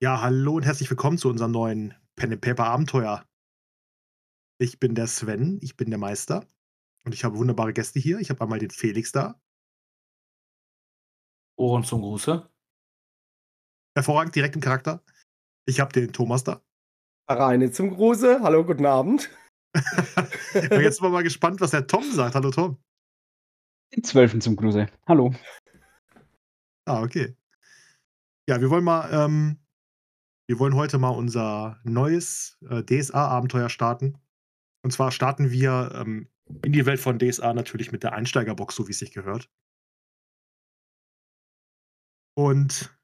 Ja, hallo und herzlich willkommen zu unserem neuen Pen and Paper Abenteuer. Ich bin der Sven, ich bin der Meister und ich habe wunderbare Gäste hier. Ich habe einmal den Felix da. Ohren zum Gruße. Hervorragend, direkt im Charakter. Ich habe den Thomas da. Reine zum Gruße. Hallo, guten Abend. Jetzt sind wir mal gespannt, was der Tom sagt. Hallo Tom. Den Zwölfen zum Gruße. Hallo. Ah, okay. Ja, wir wollen mal, ähm, wir wollen heute mal unser neues äh, DSA-Abenteuer starten. Und zwar starten wir ähm, in die Welt von DSA natürlich mit der Einsteigerbox, so wie es sich gehört. Und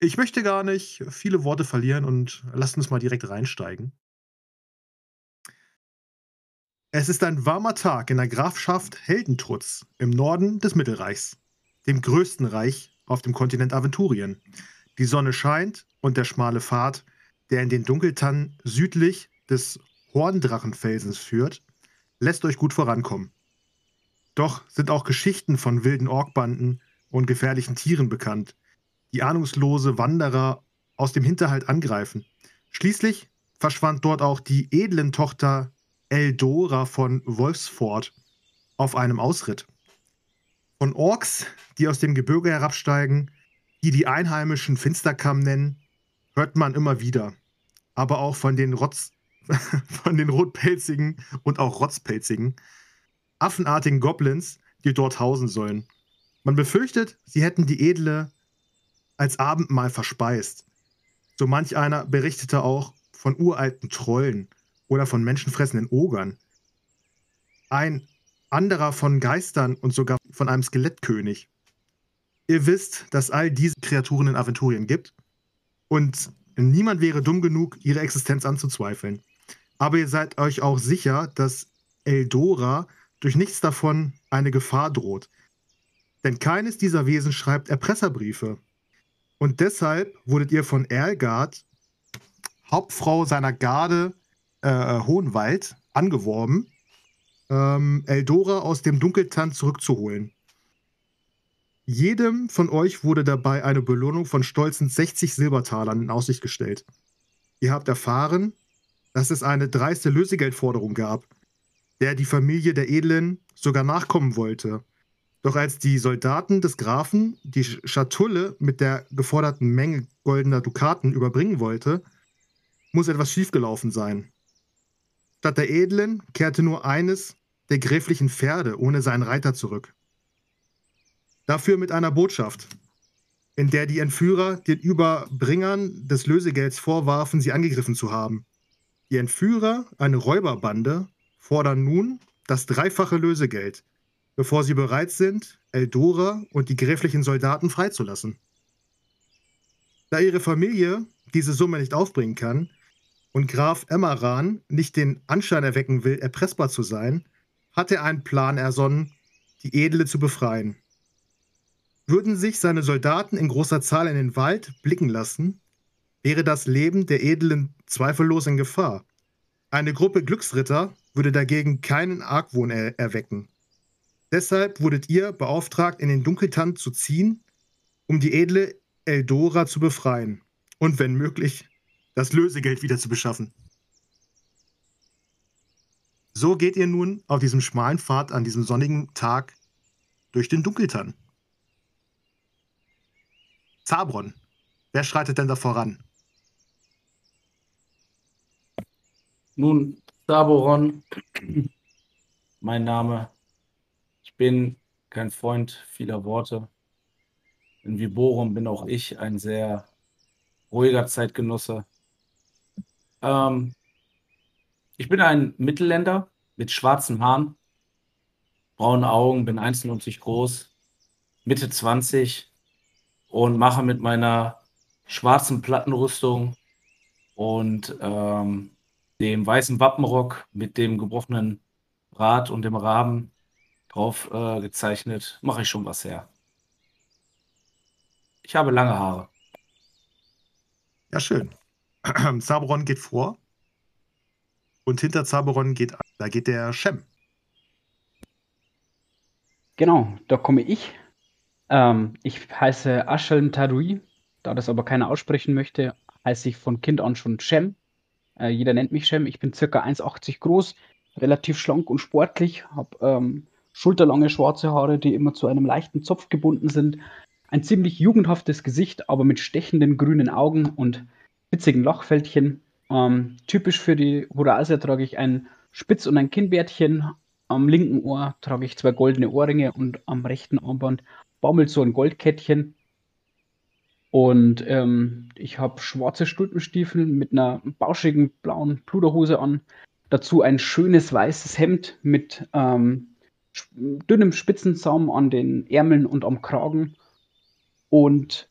ich möchte gar nicht viele Worte verlieren und lasst uns mal direkt reinsteigen. Es ist ein warmer Tag in der Grafschaft Heldentrutz im Norden des Mittelreichs, dem größten Reich auf dem Kontinent Aventurien. Die Sonne scheint und der schmale Pfad, der in den Dunkeltannen südlich des Horndrachenfelsens führt, lässt euch gut vorankommen. Doch sind auch Geschichten von wilden Orkbanden und gefährlichen Tieren bekannt, die ahnungslose Wanderer aus dem Hinterhalt angreifen. Schließlich verschwand dort auch die edlen Tochter Eldora von Wolfsford auf einem Ausritt. Von Orks, die aus dem Gebirge herabsteigen, die die Einheimischen Finsterkamm nennen, hört man immer wieder. Aber auch von den Rotz, von den Rotpelzigen und auch Rotzpelzigen, affenartigen Goblins, die dort hausen sollen. Man befürchtet, sie hätten die edle als Abendmahl verspeist. So manch einer berichtete auch von uralten Trollen oder von menschenfressenden Ogern. Ein anderer von Geistern und sogar von einem Skelettkönig. Ihr wisst, dass all diese Kreaturen in Aventurien gibt und niemand wäre dumm genug, ihre Existenz anzuzweifeln. Aber ihr seid euch auch sicher, dass Eldora durch nichts davon eine Gefahr droht. Denn keines dieser Wesen schreibt Erpresserbriefe und deshalb wurdet ihr von Erlgard, Hauptfrau seiner Garde äh, Hohenwald, angeworben, ähm, Eldora aus dem Dunkeltanz zurückzuholen. Jedem von euch wurde dabei eine Belohnung von stolzen 60 Silbertalern in Aussicht gestellt. Ihr habt erfahren, dass es eine dreiste Lösegeldforderung gab, der die Familie der Edlen sogar nachkommen wollte doch als die Soldaten des Grafen die Schatulle mit der geforderten Menge goldener Dukaten überbringen wollte, muss etwas schiefgelaufen sein. Statt der Edlen kehrte nur eines der gräflichen Pferde ohne seinen Reiter zurück. Dafür mit einer Botschaft, in der die Entführer den Überbringern des Lösegelds vorwarfen, sie angegriffen zu haben. Die Entführer, eine Räuberbande, fordern nun das dreifache Lösegeld – bevor sie bereit sind, Eldora und die gräflichen Soldaten freizulassen. Da ihre Familie diese Summe nicht aufbringen kann und Graf Emmeran nicht den Anschein erwecken will, erpressbar zu sein, hat er einen Plan ersonnen, die Edle zu befreien. Würden sich seine Soldaten in großer Zahl in den Wald blicken lassen, wäre das Leben der Edlen zweifellos in Gefahr. Eine Gruppe Glücksritter würde dagegen keinen Argwohn er erwecken. Deshalb wurdet ihr beauftragt, in den Dunkeltand zu ziehen, um die edle Eldora zu befreien und, wenn möglich, das Lösegeld wieder zu beschaffen. So geht ihr nun auf diesem schmalen Pfad an diesem sonnigen Tag durch den Dunkeltann. Zabron, wer schreitet denn da voran? Nun, Saboron, mein Name bin kein Freund vieler Worte. In Viborum bin auch ich ein sehr ruhiger Zeitgenosse. Ähm, ich bin ein Mittelländer mit schwarzen Haaren, braunen Augen, bin 1,90 groß, Mitte 20 und mache mit meiner schwarzen Plattenrüstung und ähm, dem weißen Wappenrock mit dem gebrochenen Rad und dem Rahmen drauf äh, gezeichnet, mache ich schon was her. Ich habe lange Haare. Ja, schön. Zaberon geht vor. Und hinter Zaberon geht, da geht der Shem. Genau, da komme ich. Ähm, ich heiße Ashel Tadui. Da das aber keiner aussprechen möchte, heiße ich von Kind an schon Shem. Äh, jeder nennt mich Shem. Ich bin circa 1,80 groß, relativ schlank und sportlich, habe ähm, schulterlange schwarze Haare, die immer zu einem leichten Zopf gebunden sind. Ein ziemlich jugendhaftes Gesicht, aber mit stechenden grünen Augen und witzigen Lachfältchen. Ähm, typisch für die Horasia trage ich ein Spitz- und ein Kinnbärtchen. Am linken Ohr trage ich zwei goldene Ohrringe und am rechten Armband baumelt so ein Goldkettchen. Und ähm, ich habe schwarze Stulpenstiefel mit einer bauschigen blauen Pluderhose an. Dazu ein schönes weißes Hemd mit ähm, dünnem Spitzensaum an den Ärmeln und am Kragen. Und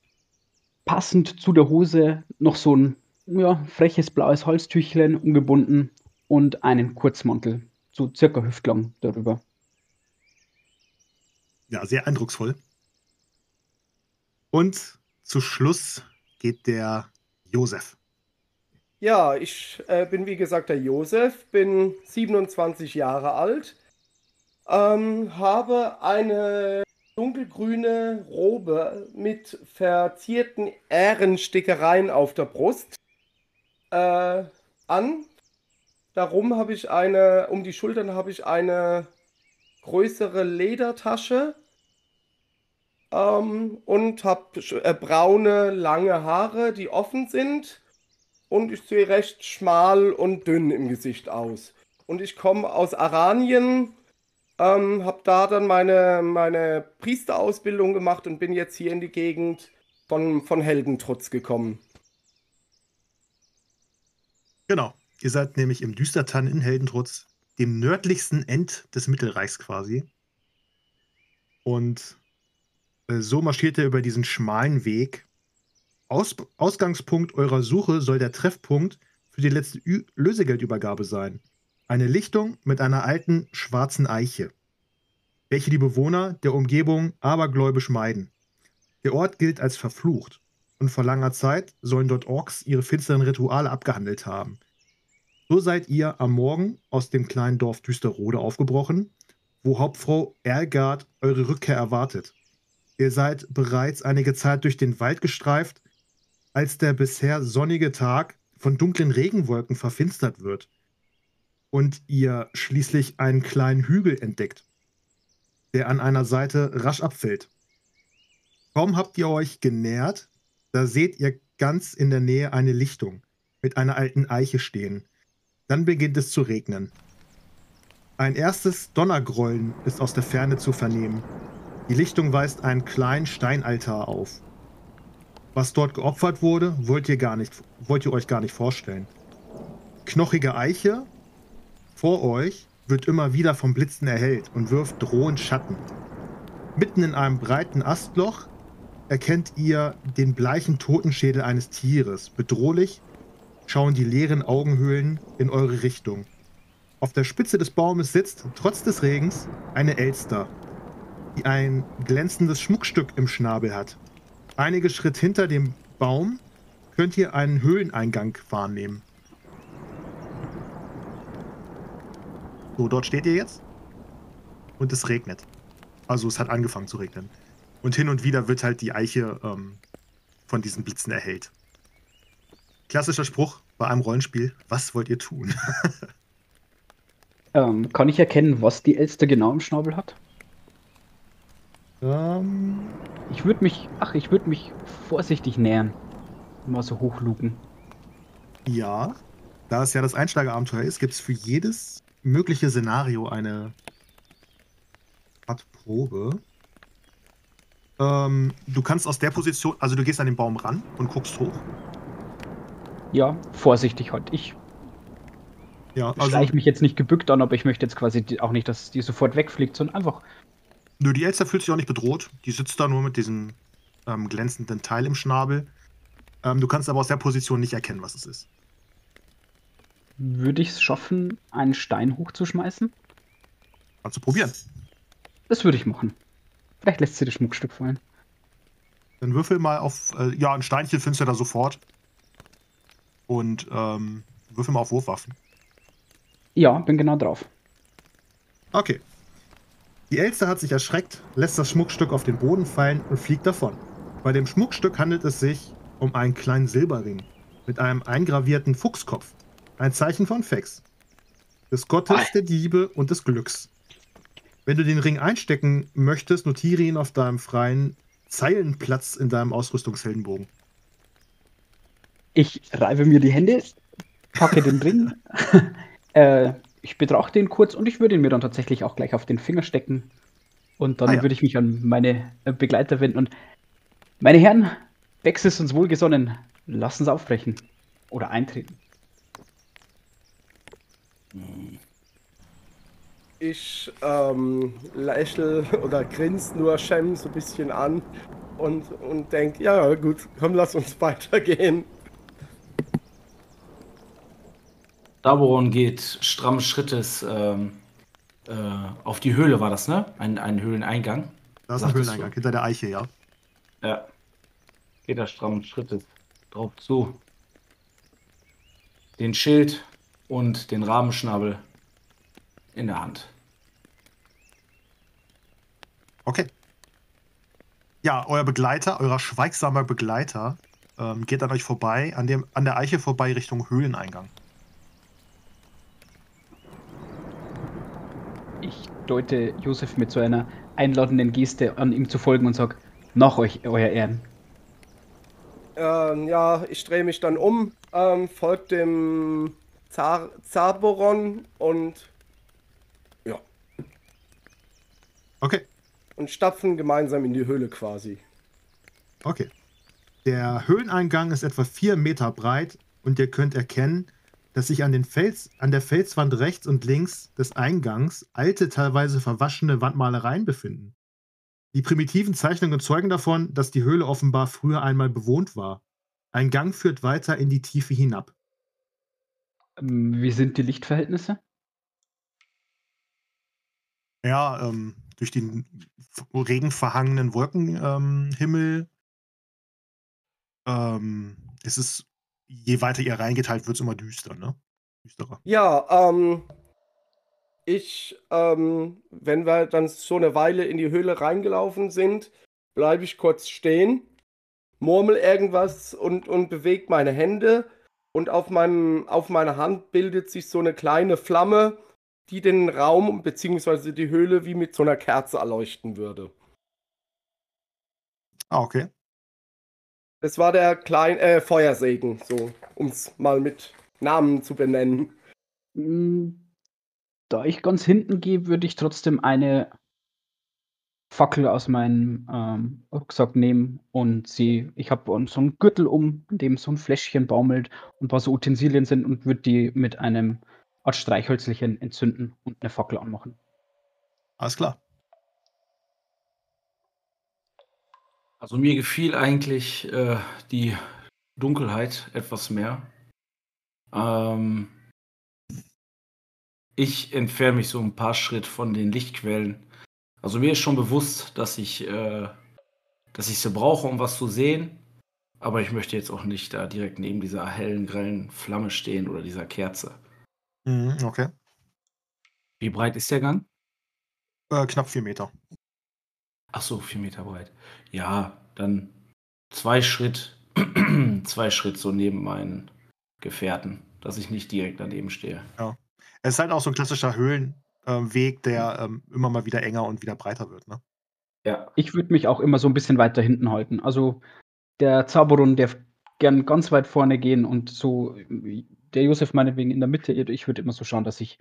passend zu der Hose noch so ein ja, freches blaues Halstüchlein umgebunden und einen Kurzmantel, so circa hüftlang darüber. Ja, sehr eindrucksvoll. Und zu Schluss geht der Josef. Ja, ich äh, bin wie gesagt der Josef, bin 27 Jahre alt, ähm, habe eine dunkelgrüne Robe mit verzierten Ährenstickereien auf der Brust äh, an. Darum habe ich eine, um die Schultern habe ich eine größere Ledertasche ähm, und habe äh, braune, lange Haare, die offen sind. Und ich sehe recht schmal und dünn im Gesicht aus. Und ich komme aus Aranien, ähm, habe da dann meine, meine Priesterausbildung gemacht und bin jetzt hier in die Gegend von, von Heldentrutz gekommen. Genau. Ihr seid nämlich im Düstertann in Heldentrutz, dem nördlichsten End des Mittelreichs quasi. Und so marschiert ihr über diesen schmalen Weg. Aus Ausgangspunkt eurer Suche soll der Treffpunkt für die letzte Ü Lösegeldübergabe sein. Eine Lichtung mit einer alten schwarzen Eiche, welche die Bewohner der Umgebung abergläubisch meiden. Der Ort gilt als verflucht und vor langer Zeit sollen dort Orks ihre finsteren Rituale abgehandelt haben. So seid ihr am Morgen aus dem kleinen Dorf Düsterrode aufgebrochen, wo Hauptfrau Ergard eure Rückkehr erwartet. Ihr seid bereits einige Zeit durch den Wald gestreift, als der bisher sonnige Tag von dunklen Regenwolken verfinstert wird und ihr schließlich einen kleinen Hügel entdeckt, der an einer Seite rasch abfällt. Kaum habt ihr euch genähert, da seht ihr ganz in der Nähe eine Lichtung mit einer alten Eiche stehen. Dann beginnt es zu regnen. Ein erstes Donnergrollen ist aus der Ferne zu vernehmen. Die Lichtung weist einen kleinen Steinaltar auf. Was dort geopfert wurde, wollt ihr, gar nicht, wollt ihr euch gar nicht vorstellen. Knochige Eiche vor euch wird immer wieder vom Blitzen erhellt und wirft drohend Schatten. Mitten in einem breiten Astloch erkennt ihr den bleichen Totenschädel eines Tieres. Bedrohlich schauen die leeren Augenhöhlen in eure Richtung. Auf der Spitze des Baumes sitzt, trotz des Regens, eine Elster, ein glänzendes Schmuckstück im Schnabel hat. Einige Schritt hinter dem Baum könnt ihr einen Höhleneingang wahrnehmen. So, dort steht ihr jetzt. Und es regnet. Also es hat angefangen zu regnen. Und hin und wieder wird halt die Eiche ähm, von diesen Blitzen erhellt. Klassischer Spruch bei einem Rollenspiel. Was wollt ihr tun? ähm, kann ich erkennen, was die Elster genau im Schnabel hat? Ähm, ich würde mich, ach, ich würde mich vorsichtig nähern. Mal so hochluken. Ja, da es ja das Einsteigerabenteuer ist, gibt es für jedes mögliche Szenario eine Art Probe. Ähm, du kannst aus der Position, also du gehst an den Baum ran und guckst hoch. Ja, vorsichtig halt. Ich ja, also, schleiche mich jetzt nicht gebückt an, aber ich möchte jetzt quasi auch nicht, dass die sofort wegfliegt, sondern einfach. Nö, die Elster fühlt sich auch nicht bedroht. Die sitzt da nur mit diesem ähm, glänzenden Teil im Schnabel. Ähm, du kannst aber aus der Position nicht erkennen, was es ist. Würde ich es schaffen, einen Stein hochzuschmeißen? Kannst du probieren. Das würde ich machen. Vielleicht lässt sie das Schmuckstück fallen. Dann würfel mal auf. Äh, ja, ein Steinchen findest du da sofort. Und ähm, würfel mal auf Wurfwaffen. Ja, bin genau drauf. Okay. Die Elster hat sich erschreckt, lässt das Schmuckstück auf den Boden fallen und fliegt davon. Bei dem Schmuckstück handelt es sich um einen kleinen Silberring. mit einem eingravierten Fuchskopf. Ein Zeichen von Fex. Des Gottes, der Diebe und des Glücks. Wenn du den Ring einstecken möchtest, notiere ihn auf deinem freien Zeilenplatz in deinem Ausrüstungsheldenbogen. Ich reibe mir die Hände, packe den Ring. äh, ich betrachte ihn kurz und ich würde ihn mir dann tatsächlich auch gleich auf den Finger stecken. Und dann Ah ja. würde ich mich an meine äh, Begleiter wenden und meine Herren, Bex ist uns wohlgesonnen. Lass uns aufbrechen. Oder eintreten. Ich ähm, lächel oder grinst nur Shem so ein bisschen an und, und denk, ja gut, komm, lass uns weitergehen. Daboron geht strammen Schrittes ähm, äh, auf die Höhle, war das, ne? Ein, ein Höhleneingang. Da ist ein Höhleneingang du. hinter der Eiche, ja. Ja. Geht da strammen Schrittes drauf zu. Den Schild und den Rabenschnabel in der Hand. Okay. Ja, euer Begleiter, euer schweigsamer Begleiter, ähm, geht an euch vorbei, an, dem, an der Eiche vorbei Richtung Höhleneingang. Ich deute Josef mit so einer einladenden Geste an, ihm zu folgen und sage, nach euch, euer Ehren. Ähm, ja, ich drehe mich dann um, ähm, folge dem Zar Zaboron und ja, Okay, und stapfen gemeinsam in die Höhle quasi. okay. Der Höhleneingang ist etwa vier Meter breit und ihr könnt erkennen, dass sich an, den Fels, an der Felswand rechts und links des Eingangs alte, teilweise verwaschene Wandmalereien befinden. Die primitiven Zeichnungen zeugen davon, dass die Höhle offenbar früher einmal bewohnt war. Ein Gang führt weiter in die Tiefe hinab. Ähm, Wie sind die Lichtverhältnisse? Ja, ähm, durch den regenverhangenen Wolkenhimmel ähm, Himmel, ähm, ist es, je weiter ihr reingeteilt, wird es immer düster, ne? Düsterer. Ja, ähm, ich, ähm, wenn wir dann so eine Weile in die Höhle reingelaufen sind, bleibe ich kurz stehen, murmel irgendwas und, und bewege meine Hände und auf meinem, auf meiner Hand bildet sich so eine kleine Flamme, die den Raum bzw. die Höhle wie mit so einer Kerze erleuchten würde. Ah, okay. Das war der kleine äh, Feuersegen, so, um es mal mit Namen zu benennen. Mm, Da ich ganz hinten gehe, würde ich trotzdem eine Fackel aus meinem ähm, Rucksack nehmen und sie, ich habe so einen Gürtel um, in dem so ein Fläschchen baumelt und ein paar so Utensilien sind und würde die mit einem Art Streichhölzchen entzünden und eine Fackel anmachen. Alles klar. Also mir gefiel eigentlich äh, die Dunkelheit etwas mehr. Ähm, ich entferne mich so ein paar Schritt von den Lichtquellen. Also mir ist schon bewusst, dass ich, äh, dass ich sie brauche, um was zu sehen. Aber ich möchte jetzt auch nicht da direkt neben dieser hellen, grellen Flamme stehen oder dieser Kerze. Mhm, okay. Wie breit ist der Gang? Äh, knapp vier Meter. Ach so, vier Meter breit. Ja, dann zwei Schritt, zwei Schritt so neben meinen Gefährten, dass ich nicht direkt daneben stehe. Es ist halt auch so ein klassischer Höhlenweg, der ähm, immer mal wieder enger und wieder breiter wird, ne? Ja, Ich würde mich auch immer so ein bisschen weiter hinten halten. Also der Zaborun, der gern ganz weit vorne gehen und so der Josef meinetwegen in der Mitte. Ich würde immer so schauen, dass ich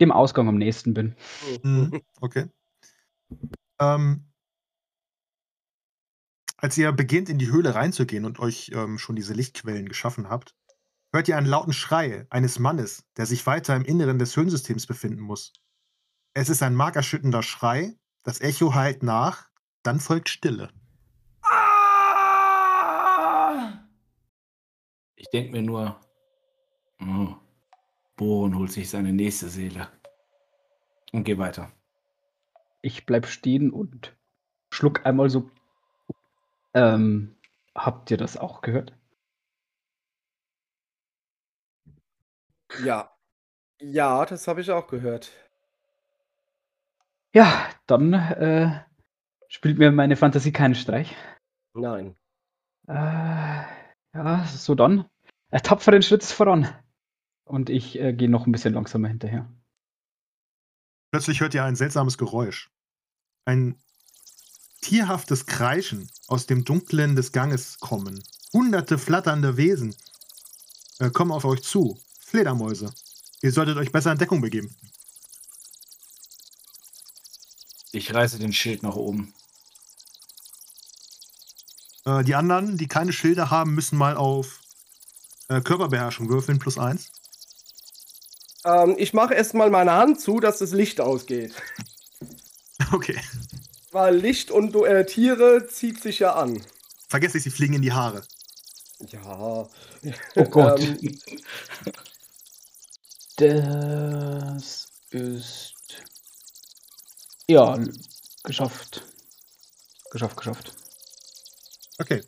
dem Ausgang am nächsten bin. Mhm. Okay. Ähm, als ihr beginnt, in die Höhle reinzugehen und euch ähm, schon diese Lichtquellen geschaffen habt, hört ihr einen lauten Schrei eines Mannes, der sich weiter im Inneren des Höhlensystems befinden muss. Es ist ein markerschütternder Schrei, das Echo hallt nach, dann folgt Stille. ich denke mir nur, oh, Bohren holt sich seine nächste Seele. Und geh weiter. Ich bleib stehen und schluck einmal so. Ähm, habt ihr das auch gehört? Ja. Ja, das habe ich auch gehört. Ja, dann äh, spielt mir meine Fantasie keinen Streich. Nein. Äh, ja, so dann äh, tapferen Schritts voran. Und ich äh, gehe noch ein bisschen langsamer hinterher. Plötzlich hört ihr ein seltsames Geräusch. Ein tierhaftes Kreischen aus dem Dunklen des Ganges kommen. Hunderte flatternde Wesen äh, kommen auf euch zu. Fledermäuse. Ihr solltet euch besser in Deckung begeben. Ich reiße den Schild nach oben. Äh, die anderen, die keine Schilder haben, müssen mal auf äh, Körperbeherrschung würfeln, plus eins. Ähm, ich mache erstmal meine Hand zu, dass das Licht ausgeht. Okay. Weil Licht und äh, Tiere zieht sich ja an. Vergesst nicht, sie fliegen in die Haare. Ja. Oh Gott. Ähm, Das ist. Ja, geschafft. Geschafft, geschafft. Okay.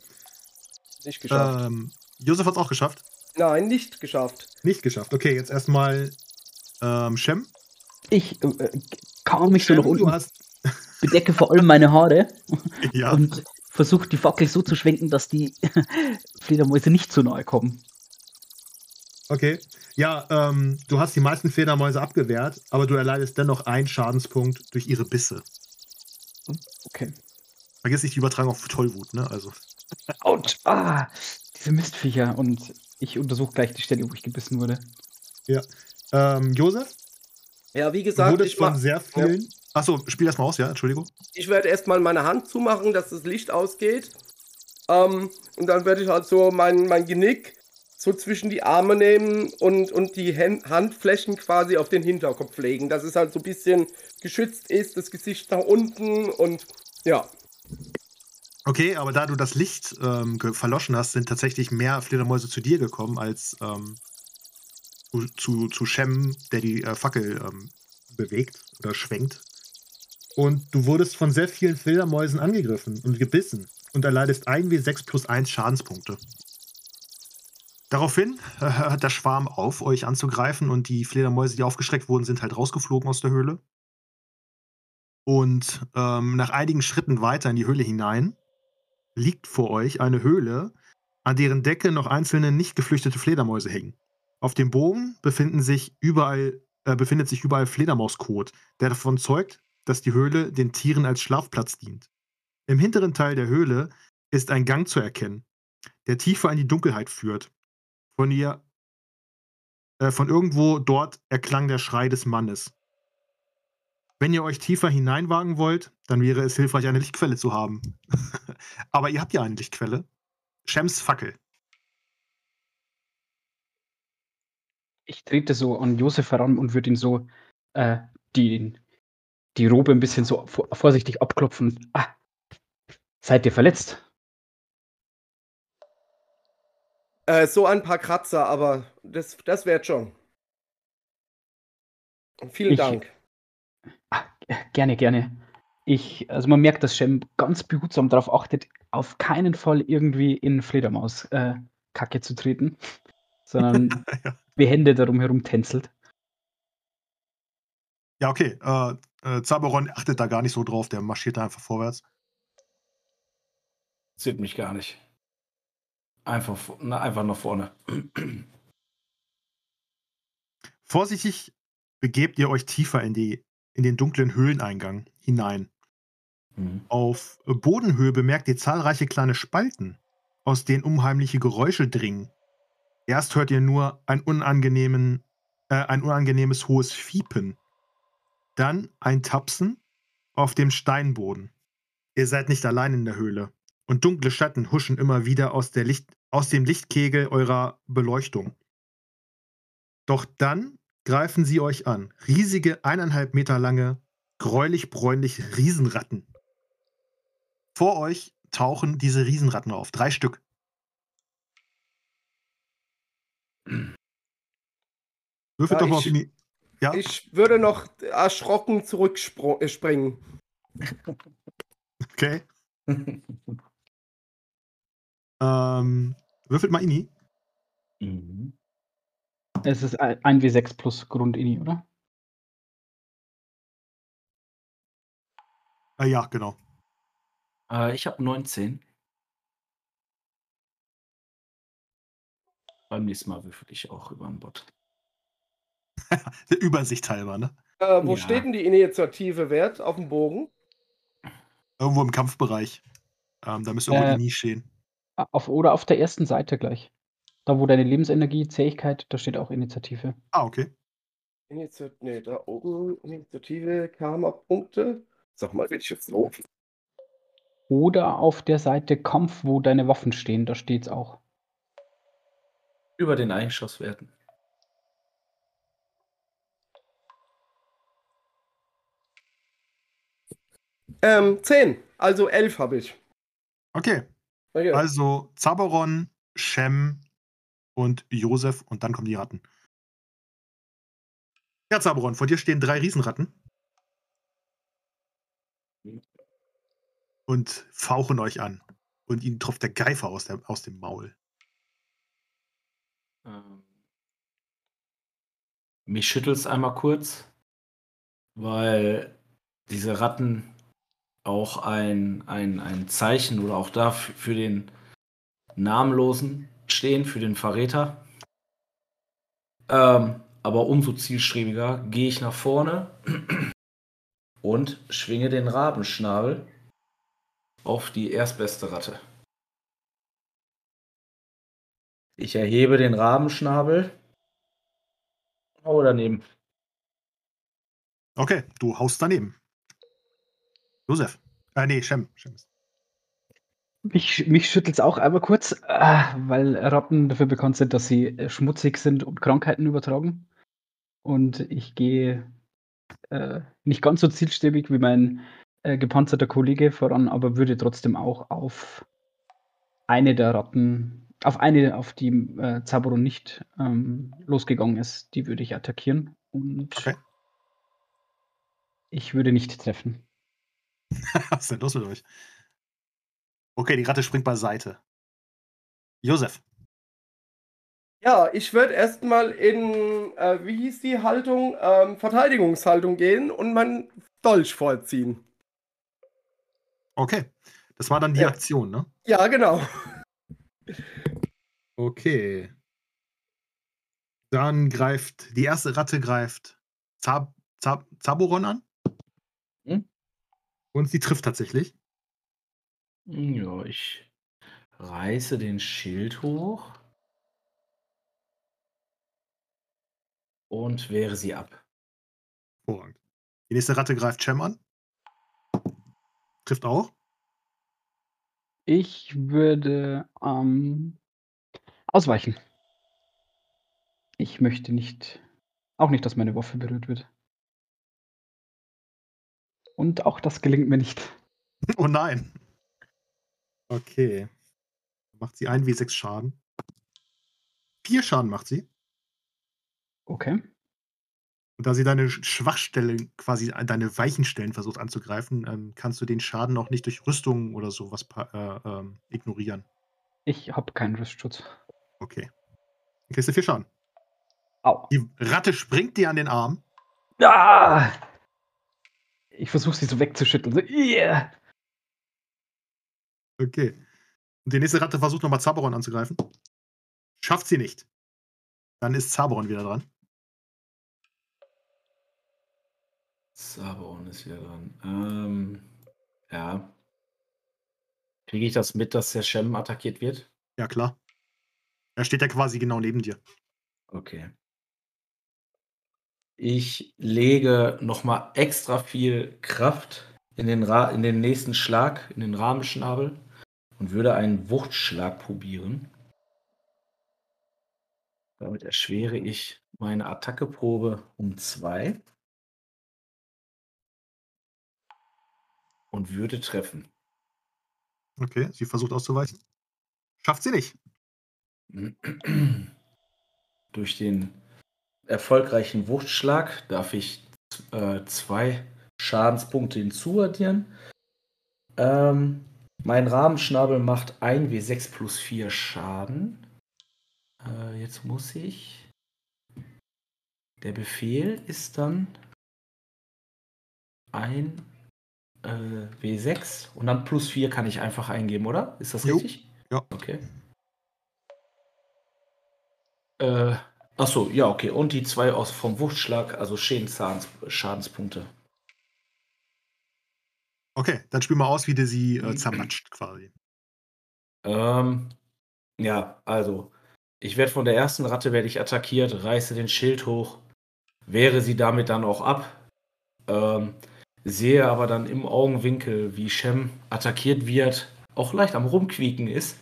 nicht geschafft. Ähm, Josef hat es auch geschafft. Nein, nicht geschafft. Nicht geschafft. Okay, jetzt erstmal ähm, Shem. Ich äh, kaum mich so nach Shem, du unten, hast. Bedecke vor allem meine Haare Ja. und versuche die Fackel so zu schwenken, dass die Fledermäuse nicht zu nahe kommen. Okay. Ja, ähm, du hast die meisten Fledermäuse abgewehrt, aber du erleidest dennoch einen Schadenspunkt durch ihre Bisse. Okay. Vergiss nicht die Übertragung auf Tollwut, ne? Also. Autsch! Ah, diese Mistviecher. Und ich untersuche gleich die Stelle, wo ich gebissen wurde. Ähm, Josef, Ja, wie du gesagt, wurdest ich, von sehr vielen. Achso, spiel das mal aus, ja, Entschuldigung. ich werde erstmal meine Hand zumachen, dass das Licht ausgeht. Ähm, und dann werde ich halt so mein, mein Genick so zwischen die Arme nehmen und, und die Hän- Handflächen quasi auf den Hinterkopf legen, dass es halt so ein bisschen geschützt ist, das Gesicht nach unten und ja. Okay, aber da du das Licht ähm, verloschen hast, sind tatsächlich mehr Fledermäuse zu dir gekommen als ähm, zu, zu, zu Shem, der die äh, Fackel ähm, bewegt oder schwenkt. Und du wurdest von sehr vielen Fledermäusen angegriffen und gebissen und erleidest 1w6 plus 1 Schadenspunkte. Daraufhin äh, hört der Schwarm auf, euch anzugreifen und die Fledermäuse, die aufgeschreckt wurden, sind halt rausgeflogen aus der Höhle. Und ähm, nach einigen Schritten weiter in die Höhle hinein liegt vor euch eine Höhle, an deren Decke noch einzelne nicht geflüchtete Fledermäuse hängen. Auf dem Boden befinden sich überall, äh, befindet sich überall Fledermauskot, der davon zeugt, dass die Höhle den Tieren als Schlafplatz dient. Im hinteren Teil der Höhle ist ein Gang zu erkennen, der tiefer in die Dunkelheit führt. Von ihr, äh, von irgendwo dort erklang der Schrei des Mannes. Wenn ihr euch tiefer hineinwagen wollt, dann wäre es hilfreich, eine Lichtquelle zu haben. Aber ihr habt ja eine Lichtquelle. Shems Fackel. Ich trete so an Josef heran und würde ihn so äh, die, die Robe ein bisschen so vor, vorsichtig abklopfen. Ah, seid ihr verletzt? Äh, so ein paar Kratzer, aber das, das wird schon. Vielen Ich- Dank. Ah, gerne, gerne. Ich, also man merkt, dass Shem ganz behutsam darauf achtet, auf keinen Fall irgendwie in Fledermaus-Kacke äh, zu treten, sondern Ja. behende darum herum tänzelt. Ja, okay. Äh, äh, Zaberon achtet da gar nicht so drauf, der marschiert da einfach vorwärts. Sieht mich gar nicht. Einfach, na, einfach nach vorne. Vorsichtig begebt ihr euch tiefer in, die, in den dunklen Höhleneingang hinein. Mhm. Auf Bodenhöhe bemerkt ihr zahlreiche kleine Spalten, aus denen unheimliche Geräusche dringen. Erst hört ihr nur ein, unangenehmen, äh, ein unangenehmes hohes Fiepen. Dann ein Tapsen auf dem Steinboden. Ihr seid nicht allein in der Höhle und dunkle Schatten huschen immer wieder aus, Licht, aus dem Lichtkegel eurer Beleuchtung. Doch dann greifen sie euch an. Riesige, eineinhalb Meter lange, gräulich-bräunlich Riesenratten. Vor euch tauchen diese Riesenratten auf. Drei Stück. Würfelt Ja, doch mal auf die. Ja, Ich würde noch erschrocken zurückspringen. okay. Ähm, würfelt mal Ini. Mhm. Es ist ein 1W6 plus Grundini, oder? Äh, ja, genau. Äh, ich habe 19. Beim nächsten Mal würfel ich auch über den Bot. Der Übersicht halber, ne? Äh, wo Ja. steht denn die Initiative Wert? Auf dem Bogen? Irgendwo im Kampfbereich. Ähm, da müsste irgendwo Äh, die Nie stehen. Auf, oder auf der ersten Seite gleich. Da, wo deine Lebensenergie, Zähigkeit, da steht auch Initiative. Ah, okay. Initiative, nee, da oben Initiative, Karma-Punkte. Sag mal, welches so? Oder auf der Seite Kampf, wo deine Waffen stehen, da steht es auch. Über den Einschusswerten. Ähm, 10. Also 11 habe ich. Okay. Okay. Also Zaberon, Shem und Josef und dann kommen die Ratten. Ja, Zaberon, vor dir stehen drei Riesenratten. Und fauchen euch an. Und ihnen tropft der Geifer aus, der, aus dem Maul. Ähm, mich schüttelt es einmal kurz, weil diese Ratten auch ein, ein, ein Zeichen oder auch da für den Namenlosen stehen, für den Verräter. Ähm, aber umso zielstrebiger gehe ich nach vorne und schwinge den Rabenschnabel auf die erstbeste Ratte. Ich erhebe den Rabenschnabel. Oh, daneben. Okay, du haust daneben. Josef. Äh, nee, Shem. Shem. ist- Mich, mich schüttelt es auch einmal kurz, äh, weil Ratten dafür bekannt sind, dass sie äh, schmutzig sind und Krankheiten übertragen. Und ich gehe äh, nicht ganz so zielstrebig wie mein äh, gepanzerter Kollege voran, aber würde trotzdem auch auf eine der Ratten, auf eine, auf die äh, Zaburo nicht ähm, losgegangen ist, die würde ich attackieren. Und Okay. ich würde nicht treffen. Was ist denn los mit euch? Okay, die Ratte springt beiseite. Josef. Ja, ich würde erstmal in, äh, wie hieß die Haltung? Ähm, Verteidigungshaltung gehen und meinen Dolch vorziehen. Okay. Das war dann die Ja. Aktion, ne? Ja, genau. Okay. Dann greift, die erste Ratte greift Zab, Zab, Zaboron an. Hm? Und sie trifft tatsächlich. Ja, ich reiße den Schild hoch und wehre sie ab. Hervorragend. Die nächste Ratte greift Cem an. Trifft auch. Ich würde ähm, ausweichen. Ich möchte nicht, auch nicht, dass meine Waffe berührt wird. Und auch das gelingt mir nicht. Oh nein. Okay. Macht sie 1 wie 6 Schaden. Vier Schaden macht sie. Okay. Und da sie deine Schwachstellen, quasi deine weichen Stellen versucht anzugreifen, ähm, kannst du den Schaden auch nicht durch Rüstung oder sowas äh, ähm, ignorieren. Ich habe keinen Rüstschutz. Okay. Dann kriegst du vier Schaden. Au. Die Ratte springt dir an den Arm. Ah! Ich versuche sie so wegzuschütteln. So, yeah! Okay. Und die nächste Ratte versucht nochmal Zaberon anzugreifen. Schafft sie nicht. Dann ist Zaberon wieder dran. Sabaron ist wieder dran. Ähm, ja. Kriege ich das mit, dass der Shem attackiert wird? Ja, klar. Er steht ja quasi genau neben dir. Okay. Ich lege nochmal extra viel Kraft in den, Ra in den nächsten Schlag, in den Rahmenschnabel und würde einen Wuchtschlag probieren. Damit erschwere ich meine Attackeprobe um zwei und würde treffen. Okay, sie versucht auszuweichen. Schafft sie nicht. Durch den erfolgreichen Wuchtschlag darf ich äh, zwei Schadenspunkte hinzuaddieren. Ähm, mein Rahmenschnabel macht 1 W6 plus 4 Schaden. Äh, jetzt muss ich. Der Befehl ist dann ein äh, W6 und dann plus 4 kann ich einfach eingeben, oder? Ist das Jo. richtig? Ja. Okay. Äh, achso, ja, okay. Und die zwei aus vom Wuchtschlag, also Schadens Schadenspunkte. Okay, dann spiel mal aus, wie du sie äh, zermatscht quasi. Ähm, ja, also ich werde von der ersten Ratte werde ich attackiert, reiße den Schild hoch, wehre sie damit dann auch ab. Ähm, sehe aber dann im Augenwinkel, wie Shem attackiert wird, auch leicht am Rumquieken ist.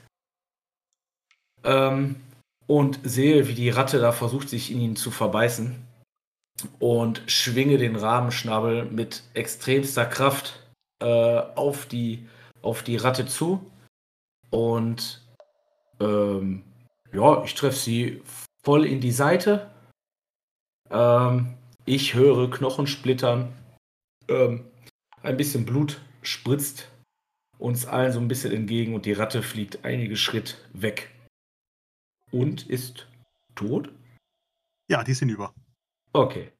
Ähm, und sehe, wie die Ratte da versucht, sich in ihn zu verbeißen. Und schwinge den Rahmenschnabel mit extremster Kraft äh, auf, die, auf die Ratte zu. Und ähm, ja, ich treffe sie voll in die Seite. Ähm, ich höre Knochen splittern. Ähm, ein bisschen Blut spritzt uns allen so ein bisschen entgegen und die Ratte fliegt einige Schritt weg. Und ist tot? Ja, die ist hinüber. Okay.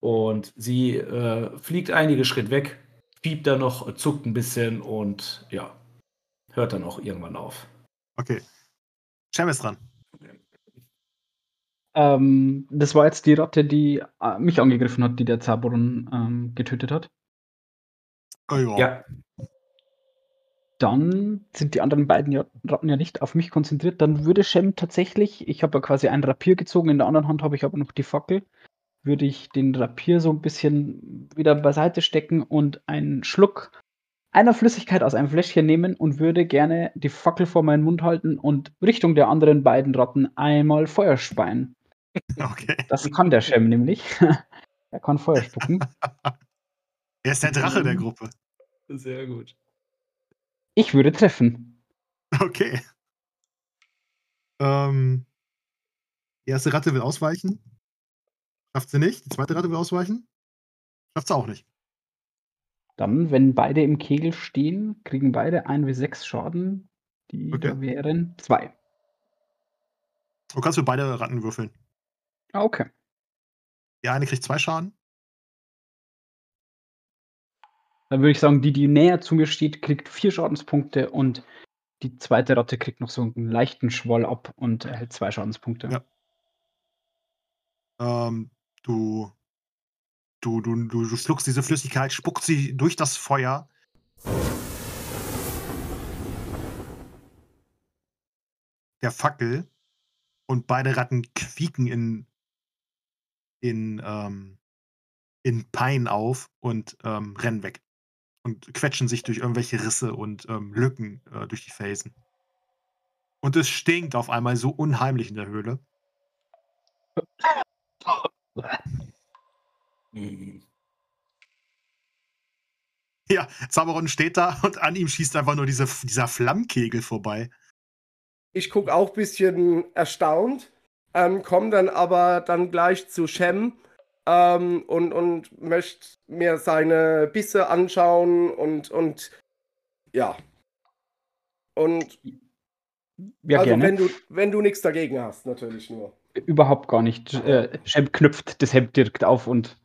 Und sie äh, fliegt einige Schritt weg, piept da noch, zuckt ein bisschen und ja, hört dann auch irgendwann auf. Okay. Cem ist dran. Ähm, das war jetzt die Ratte, die äh, mich angegriffen hat, die der Zaborn ähm, getötet hat. Oh, ja. Ja, Dann sind die anderen beiden ja, Ratten ja nicht auf mich konzentriert. Dann würde Shem tatsächlich, ich habe ja quasi ein Rapier gezogen, in der anderen Hand habe ich aber noch die Fackel, würde ich den Rapier so ein bisschen wieder beiseite stecken und einen Schluck einer Flüssigkeit aus einem Fläschchen nehmen und würde gerne die Fackel vor meinen Mund halten und Richtung der anderen beiden Ratten einmal Feuer speien. Okay. Das kann der Shem nämlich. er kann Feuer spucken. Er ist der Drache der Gruppe. sehr gut. Ich würde treffen. Okay. Ähm, die erste Ratte will ausweichen. Schafft sie nicht. Die zweite Ratte will ausweichen. Schafft sie auch nicht. Dann, wenn beide im Kegel stehen, kriegen beide 1w6 Schaden. Die Okay. da wären zwei. Du kannst für beide Ratten würfeln. Ah, okay. Die eine kriegt zwei Schaden. Dann würde ich sagen, die, die näher zu mir steht, kriegt vier Schadenspunkte und die zweite Ratte kriegt noch so einen leichten Schwoll ab und erhält zwei Schadenspunkte. Ja. Ähm, du, du, du, du, du schluckst diese Flüssigkeit, spuckst sie durch das Feuer. Der Fackel und beide Ratten quieken in, in, ähm, in Pein auf und ähm, rennen weg. Und quetschen sich durch irgendwelche Risse und ähm, Lücken äh, durch die Felsen. Und es stinkt auf einmal so unheimlich in der Höhle. Ja, Zaberon steht da und an ihm schießt einfach nur diese, dieser Flammkegel vorbei. Ich gucke auch ein bisschen erstaunt, ähm, komme dann aber dann gleich zu Shem ähm, und, und möchte mir seine Bisse anschauen und, und ja. Und Ja, also gerne. wenn du, wenn du nichts dagegen hast, natürlich nur. Überhaupt gar nicht. Äh, Shem knüpft das Hemd direkt auf und.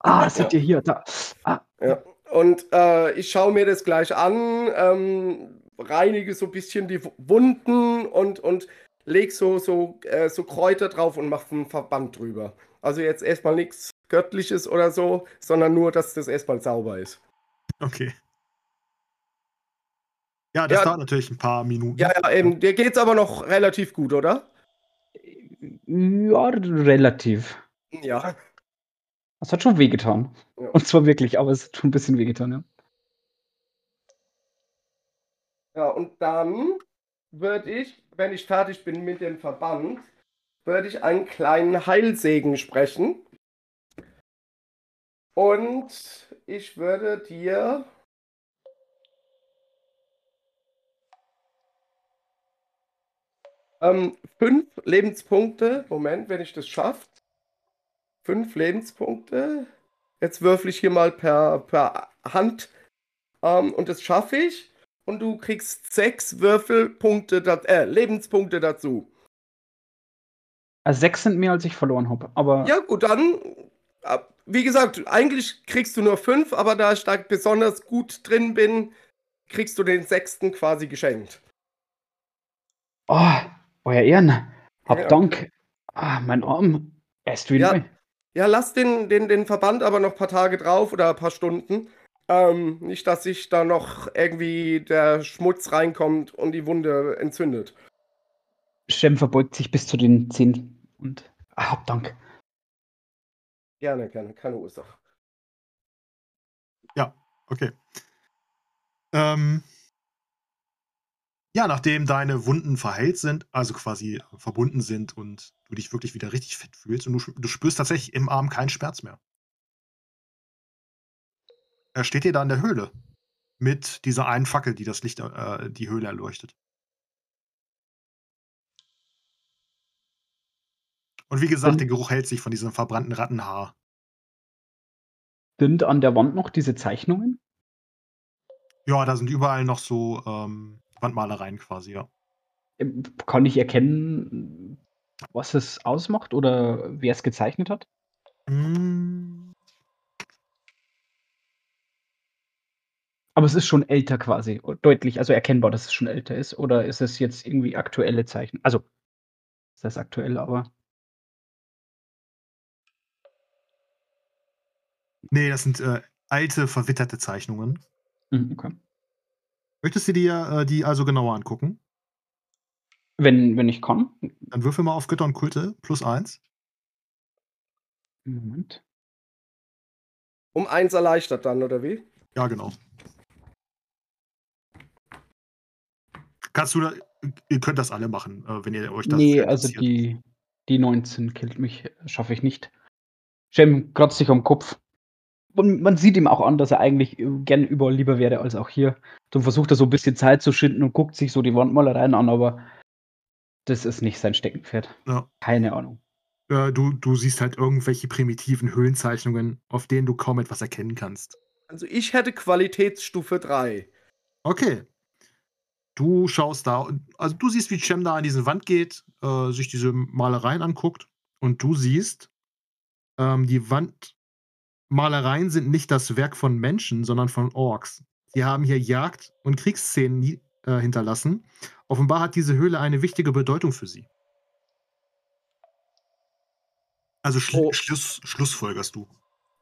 Ah, seid ihr hier? Da. Ah, Ja. Und äh, ich schaue mir das gleich an, ähm, reinige so ein bisschen die Wunden und, und leg so, so, äh, so Kräuter drauf und mache einen Verband drüber. Also jetzt erstmal nichts Göttliches oder so, sondern nur, dass das erstmal sauber ist. Okay. Ja, das Ja. dauert natürlich ein paar Minuten. Ja, ja, eben. Dir geht's aber noch relativ gut, oder? ja, relativ. Ja. Es hat schon wehgetan. Ja. Und zwar wirklich, aber es hat schon ein bisschen wehgetan, ja. Ja, und dann würde ich, wenn ich fertig bin mit dem Verband, würde ich einen kleinen Heilsegen sprechen. Und ich würde dir ähm, fünf Lebenspunkte, Moment, wenn ich das schaffe. Fünf Lebenspunkte. Jetzt würfel ich hier mal per, per Hand. Ähm, und das schaffe ich und du kriegst sechs Würfelpunkte, äh, Lebenspunkte dazu. Also sechs sind mehr, als ich verloren habe. Aber Ja, gut, dann, wie gesagt, eigentlich kriegst du nur fünf, aber da ich da besonders gut drin bin, kriegst du den sechsten quasi geschenkt. oh, euer Ehren. Hab Ja. Dank. Ah, mein Arm. Erst wie Ja. neu. Ja, lass den, den, den Verband aber noch ein paar Tage drauf oder ein paar Stunden. Ähm, nicht, dass sich da noch irgendwie der Schmutz reinkommt und die Wunde entzündet. Shem verbeugt sich bis zu den Zehen und ah, hab Dank. Gerne, gerne, keine Ursache. Okay. Ähm, ja, nachdem deine Wunden verheilt sind, also quasi verbunden sind und du dich wirklich wieder richtig fit fühlst und du, du spürst tatsächlich im Arm keinen Schmerz mehr. Er steht dir da in der Höhle mit dieser einen Fackel, die das Licht, äh, die Höhle erleuchtet. Und wie gesagt, der Geruch hält sich von diesem verbrannten Rattenhaar. Sind an der Wand noch diese Zeichnungen? Ja, da sind überall noch so ähm, Wandmalereien quasi, ja. Ähm, Kann ich erkennen, was es ausmacht oder wer es gezeichnet hat? Mm, Aber es ist schon älter quasi, deutlich, also erkennbar, dass es schon älter ist. Oder ist es jetzt irgendwie aktuelle Zeichen? Also, ist das aktuell, aber Nee, das sind äh, alte, verwitterte Zeichnungen. Mhm, okay. Möchtest du dir äh, die also genauer angucken? Wenn, wenn ich kann. Dann würfel mal auf Götter und Kulte plus eins. Moment. Um eins erleichtert dann, oder wie? Ja, genau. Kannst du da, ihr könnt das alle machen, äh, wenn ihr euch das Nee, also die, die 19 killt mich, schaffe ich nicht. Shem kratzt sich am Kopf. Und man sieht ihm auch an, dass er eigentlich äh, gern überall lieber wäre als auch hier. Dann versucht er so ein bisschen Zeit zu schinden und guckt sich so die Wandmalereien an, aber das ist nicht sein Steckenpferd. Ja. Keine Ahnung. Äh, du, du siehst halt irgendwelche primitiven Höhlenzeichnungen, auf denen du kaum etwas erkennen kannst. Also ich hätte Qualitätsstufe 3. Okay. Du schaust da, also du siehst, wie Cem da an diese Wand geht, äh, sich diese Malereien anguckt und du siehst, ähm, die Wandmalereien sind nicht das Werk von Menschen, sondern von Orks. Sie haben hier Jagd- und Kriegsszenen äh, hinterlassen. Offenbar hat diese Höhle eine wichtige Bedeutung für sie. Also Schli Oh. Schluss, Schlussfolgerst du.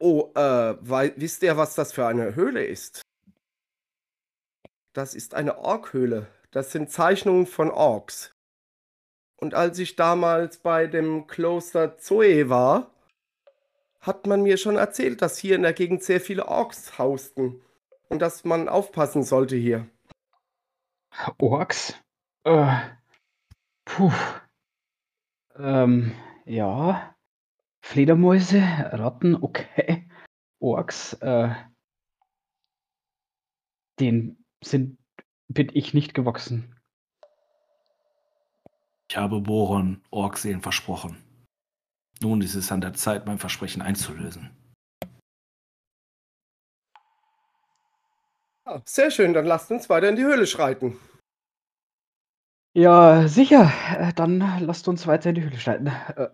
Oh, äh, wei- wisst ihr, was das für eine Höhle ist? Das ist eine Orkhöhle. Das sind Zeichnungen von Orks. Und als ich damals bei dem Kloster Zoe war, hat man mir schon erzählt, dass hier in der Gegend sehr viele Orks hausten. Und dass man aufpassen sollte hier. Orks? Äh, puh. Ähm, ja. Fledermäuse, Ratten, okay. Orks, äh, den sind, bin ich nicht gewachsen. Ich habe Boron Orkseelen versprochen. Nun ist es an der Zeit, mein Versprechen einzulösen. Ah, sehr schön, dann lasst uns weiter in die Höhle schreiten. Ja, sicher. Äh, Dann lasst uns weiter in die Höhle schreiten. Äh,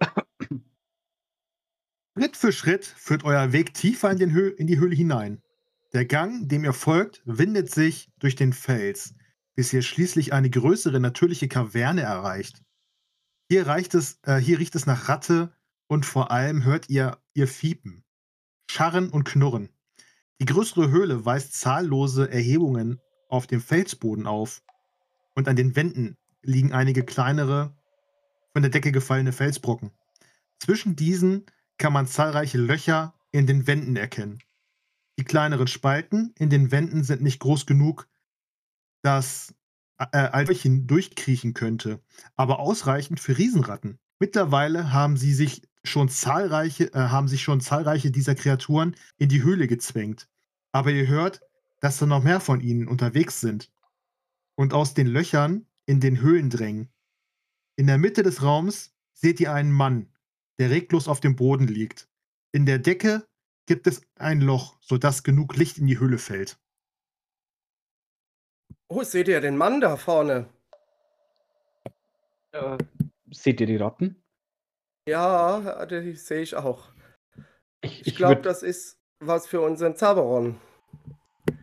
Schritt für Schritt führt euer Weg tiefer in, den Hö in die Höhle hinein. Der Gang, dem ihr folgt, windet sich durch den Fels, bis ihr schließlich eine größere natürliche Kaverne erreicht. Hier, reicht es, äh, hier riecht es nach Ratte und vor allem hört ihr ihr Fiepen, Scharren und Knurren. Die größere Höhle weist zahllose Erhebungen auf dem Felsboden auf und an den Wänden liegen einige kleinere, von der Decke gefallene Felsbrocken. Zwischen diesen kann man zahlreiche Löcher in den Wänden erkennen. Die kleineren Spalten in den Wänden sind nicht groß genug, dass äh, ein Löchchen durchkriechen könnte, aber ausreichend für Riesenratten. Mittlerweile haben sie sich schon zahlreiche, äh, haben sich schon zahlreiche dieser Kreaturen in die Höhle gezwängt. Aber ihr hört, dass da noch mehr von ihnen unterwegs sind und aus den Löchern in den Höhlen drängen. In der Mitte des Raums seht ihr einen Mann, der reglos auf dem Boden liegt. In der Decke gibt es ein Loch, sodass genug Licht in die Höhle fällt. Oh, seht ihr den Mann da vorne? äh, seht ihr die Ratten? Ja, die sehe ich auch. Ich, Ich glaube, das ist was für unseren Zaberon.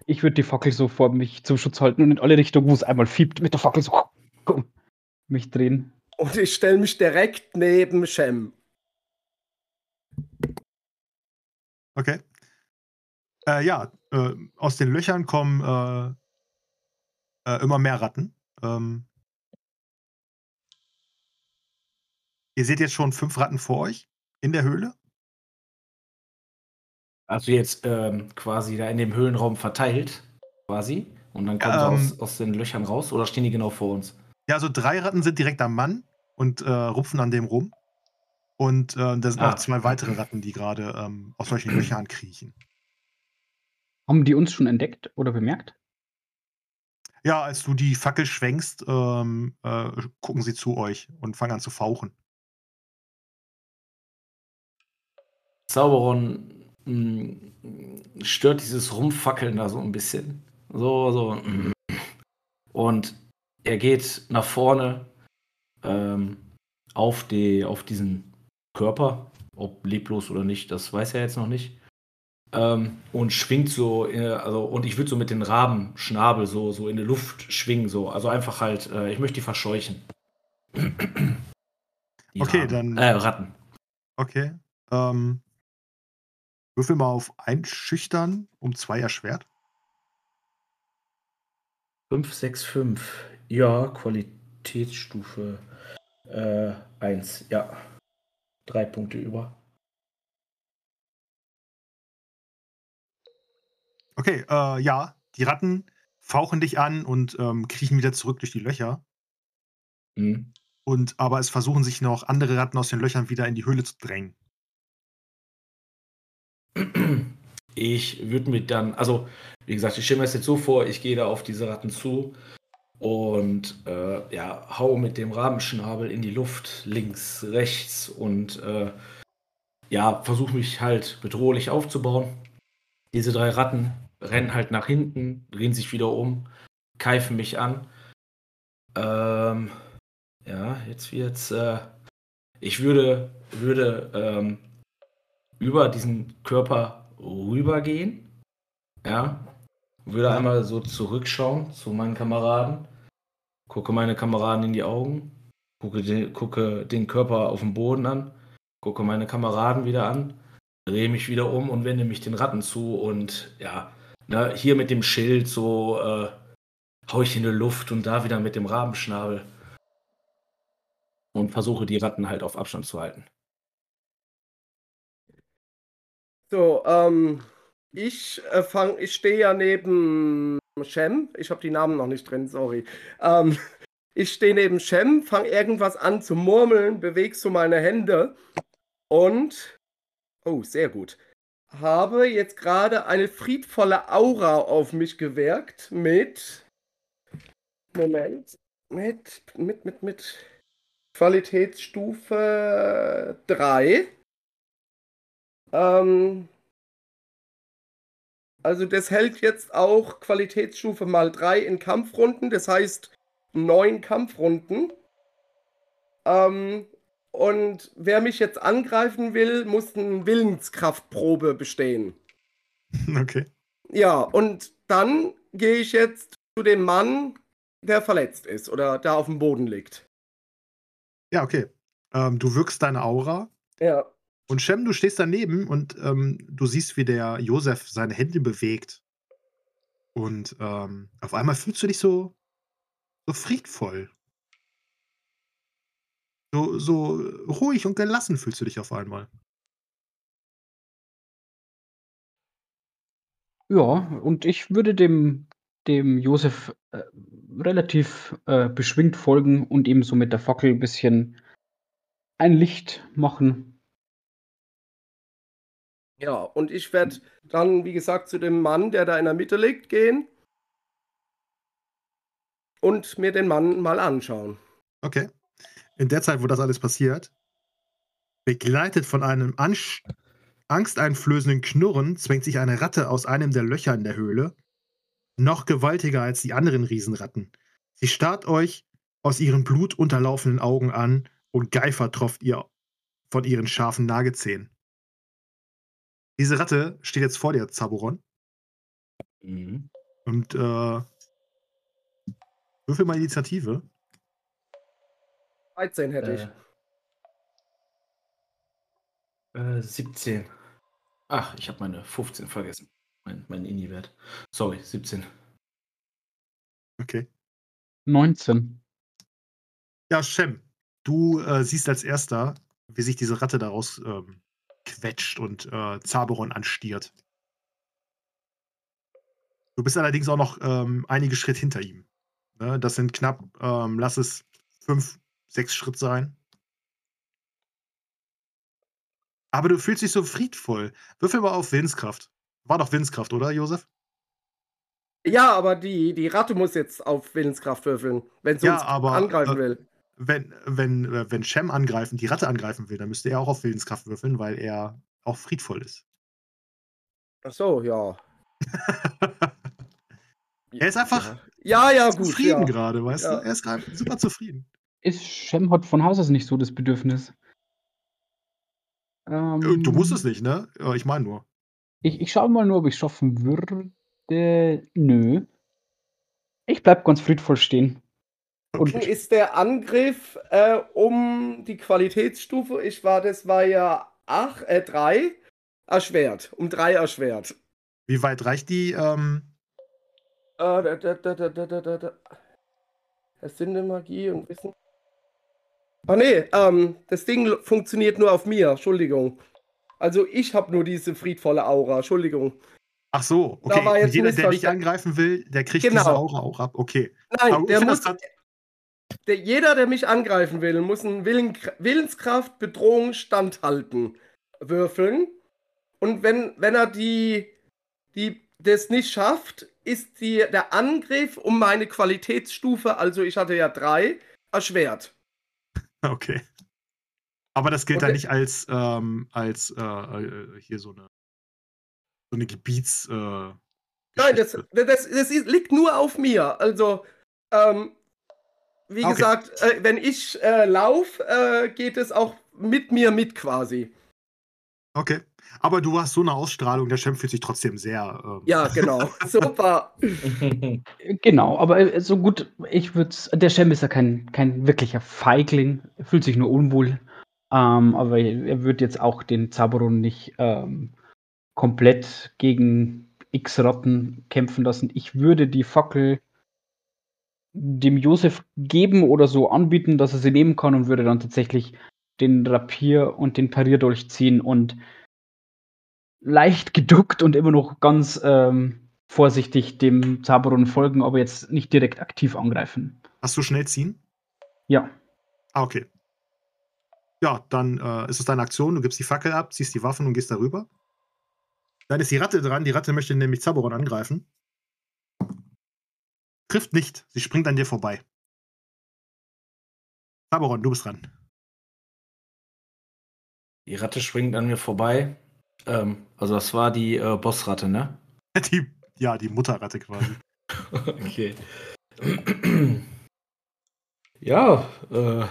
ich würde die Fackel so vor mich zum Schutz halten und in alle Richtungen, wo es einmal fiebt, mit der Fackel so mich drehen. Und ich stelle mich direkt neben Shem. Okay. Äh, ja, äh, aus den Löchern kommen äh, äh, immer mehr Ratten. Ähm, ihr seht jetzt schon fünf Ratten vor euch in der Höhle. Also jetzt ähm, quasi da in dem Höhlenraum verteilt, quasi. Und dann kommen Ähm. sie aus, aus den Löchern raus oder stehen die genau vor uns? Ja, also drei Ratten sind direkt am Mann und äh, rupfen an dem rum. Und äh, da sind Ah. noch zwei weitere Ratten, die gerade ähm, aus solchen Löchern kriechen. Haben die uns schon entdeckt oder bemerkt? Ja, als du die Fackel schwenkst, ähm, äh, gucken sie zu euch und fangen an zu fauchen. Zauberon mh, stört dieses Rumfackeln da so ein bisschen. So, so. mh. Und er geht nach vorne ähm, auf, die, auf diesen Körper, ob leblos oder nicht, das weiß er jetzt noch nicht. Ähm, und schwingt so, äh, also, und ich würde so mit den Rabenschnabel so, so in die Luft schwingen, so. Also einfach halt, äh, ich möchte die verscheuchen. Die Okay, Raben. dann- Äh, Ratten. Okay. Ähm, würfel mal auf Einschüchtern um zwei erschwert. 5, 6, 5. Ja, Qualitätsstufe äh, 1. Ja. Drei Punkte über. Okay, äh, ja, die Ratten fauchen dich an und ähm, kriechen wieder zurück durch die Löcher. Mhm. Und aber es versuchen sich noch andere Ratten aus den Löchern wieder in die Höhle zu drängen. Ich würde mir dann, also wie gesagt, ich stelle mir das jetzt so vor, ich gehe da auf diese Ratten zu und äh, ja, hau mit dem Rabenschnabel in die Luft, links, rechts und äh, ja, versuche mich halt bedrohlich aufzubauen. Diese drei Ratten rennen halt nach hinten, drehen sich wieder um, keifen mich an. Ähm, ja, jetzt wird's. Äh, ich würde, würde ähm, über diesen Körper rübergehen. Ja. Würde Ja. einmal so zurückschauen zu meinen Kameraden. Gucke meine Kameraden in die Augen. Gucke den, gucke den Körper auf dem Boden an. Gucke meine Kameraden wieder an. Drehe mich wieder um und wende mich den Ratten zu. Und ja, ne, hier mit dem Schild so äh, hau ich in die Luft und da wieder mit dem Rabenschnabel. Und versuche die Ratten halt auf Abstand zu halten. So, ähm, ich äh, fang, ich stehe ja neben Shem. Ich habe die Namen noch nicht drin, sorry. Ähm, ich stehe neben Shem, fange irgendwas an zu murmeln, bewege so meine Hände und, oh, sehr gut, habe jetzt gerade eine friedvolle Aura auf mich gewirkt mit, Moment, mit, mit, mit, mit Qualitätsstufe 3. Ähm, also das hält jetzt auch Qualitätsstufe mal 3 in Kampfrunden, das heißt neun Kampfrunden. Ähm, und wer mich jetzt angreifen will, muss eine Willenskraftprobe bestehen. Okay. Ja, und dann gehe ich jetzt zu dem Mann, der verletzt ist oder der auf dem Boden liegt. Ja, okay. Ähm, du wirkst deine Aura Ja. Und Shem, du stehst daneben und ähm, du siehst, wie der Josef seine Hände bewegt. Und ähm, auf einmal fühlst du dich so, so friedvoll. So, so ruhig und gelassen fühlst du dich auf einmal. Ja, und ich würde dem, dem Josef äh, relativ äh, beschwingt folgen und ihm so mit der Fackel ein bisschen ein Licht machen. Ja, und ich werde dann, wie gesagt, zu dem Mann, der da in der Mitte liegt, gehen und mir den Mann mal anschauen. Okay. In der Zeit, wo das alles passiert, begleitet von einem Ansch angsteinflößenden Knurren, zwängt sich eine Ratte aus einem der Löcher in der Höhle. Noch gewaltiger als die anderen Riesenratten. Sie starrt euch aus ihren blutunterlaufenden Augen an und Geifer tropft ihr von ihren scharfen Nagezähnen. Diese Ratte steht jetzt vor dir, Zaburon. Mhm. Und äh, würfel mal Initiative. 13 hätte ich. Äh, äh, 17. Ach, ich habe meine 15 vergessen. Mein, mein Ini-Wert. Sorry, 17. Okay. 19. Ja, Shem, du äh, siehst als erster, wie sich diese Ratte daraus ähm, quetscht und äh, Zaberon anstiert. Du bist allerdings auch noch ähm, einige Schritt hinter ihm. Ne? Das sind knapp, ähm, lass es fünf, sechs Schritt sein. Aber du fühlst dich so friedvoll. Würfel mal auf Willenskraft. War doch Willenskraft, oder, Josef? Ja, aber die, die Ratte muss jetzt auf Willenskraft würfeln, wenn sie Ja, uns aber, angreifen äh, will. Wenn, wenn, wenn Shem angreifen, die Ratte angreifen will, dann müsste er auch auf Willenskraft würfeln, weil er auch friedvoll ist. Ach so, ja. er ist einfach Ja, ja, gut. zufrieden Ja. gerade, weißt Ja. du? Er ist gerade super zufrieden. Ist Shem hat von Haus aus nicht so das Bedürfnis. Äh, Du musst Ähm, es nicht, ne? Ich meine nur. Ich, ich schaue mal nur, ob ich schaffen würde. Nö. Ich bleib ganz friedvoll stehen. Und okay. ist der Angriff äh, um die Qualitätsstufe, ich war, das war ja 8, äh, 3 erschwert, um 3 erschwert. Wie weit reicht die? Ähm... Ah, da, da, da, da, da, da, da. Erfinde Magie und Wissen. Ah nee, ähm, das Ding funktioniert nur auf mir, Entschuldigung. Also ich habe nur diese friedvolle Aura, Entschuldigung. Ach so, okay. jeder, der dich angreifen will, der kriegt genau. diese Aura auch ab. Okay. Nein, Aber der muss, der, jeder, der mich angreifen will, muss einen Willen, Willenskraft, Bedrohung standhalten würfeln. Und wenn, wenn er die, die, das nicht schafft, ist die, der Angriff um meine Qualitätsstufe, also ich hatte ja drei, erschwert. Okay. Aber das gilt Und dann nicht als, ähm, als äh, äh, hier so eine, so eine Gebiets. Äh, Nein, das, das, das liegt nur auf mir. Also, ähm, wie Okay. gesagt, äh, wenn ich äh, laufe, äh, geht es auch mit mir mit quasi. Okay. Aber du hast so eine Ausstrahlung, der Shem fühlt sich trotzdem sehr. Ähm, Ja, genau. Super. Genau, aber äh, so gut, ich würde Der Shem ist ja kein, kein wirklicher Feigling, er fühlt sich nur unwohl. Ähm, aber er wird jetzt auch den Zaberon nicht ähm, komplett gegen X-Ratten kämpfen lassen. Ich würde die Fackel dem Josef geben oder so anbieten, dass er sie nehmen kann und würde dann tatsächlich den Rapier und den Parierdolch ziehen und leicht geduckt und immer noch ganz ähm, vorsichtig dem Zaberon folgen, aber jetzt nicht direkt aktiv angreifen. Hast du schnell ziehen? Ja. Ah, okay. Ja, dann äh, ist es deine Aktion. Du gibst die Fackel ab, ziehst die Waffen und gehst darüber. Dann ist die Ratte dran. Die Ratte möchte nämlich Zaboron angreifen. Trifft nicht. Sie springt an dir vorbei. Zaboron, du bist dran. Die Ratte springt an mir vorbei. Ähm, also das war die äh, Bossratte, ne? Die, ja, die Mutterratte quasi. okay. ja, äh,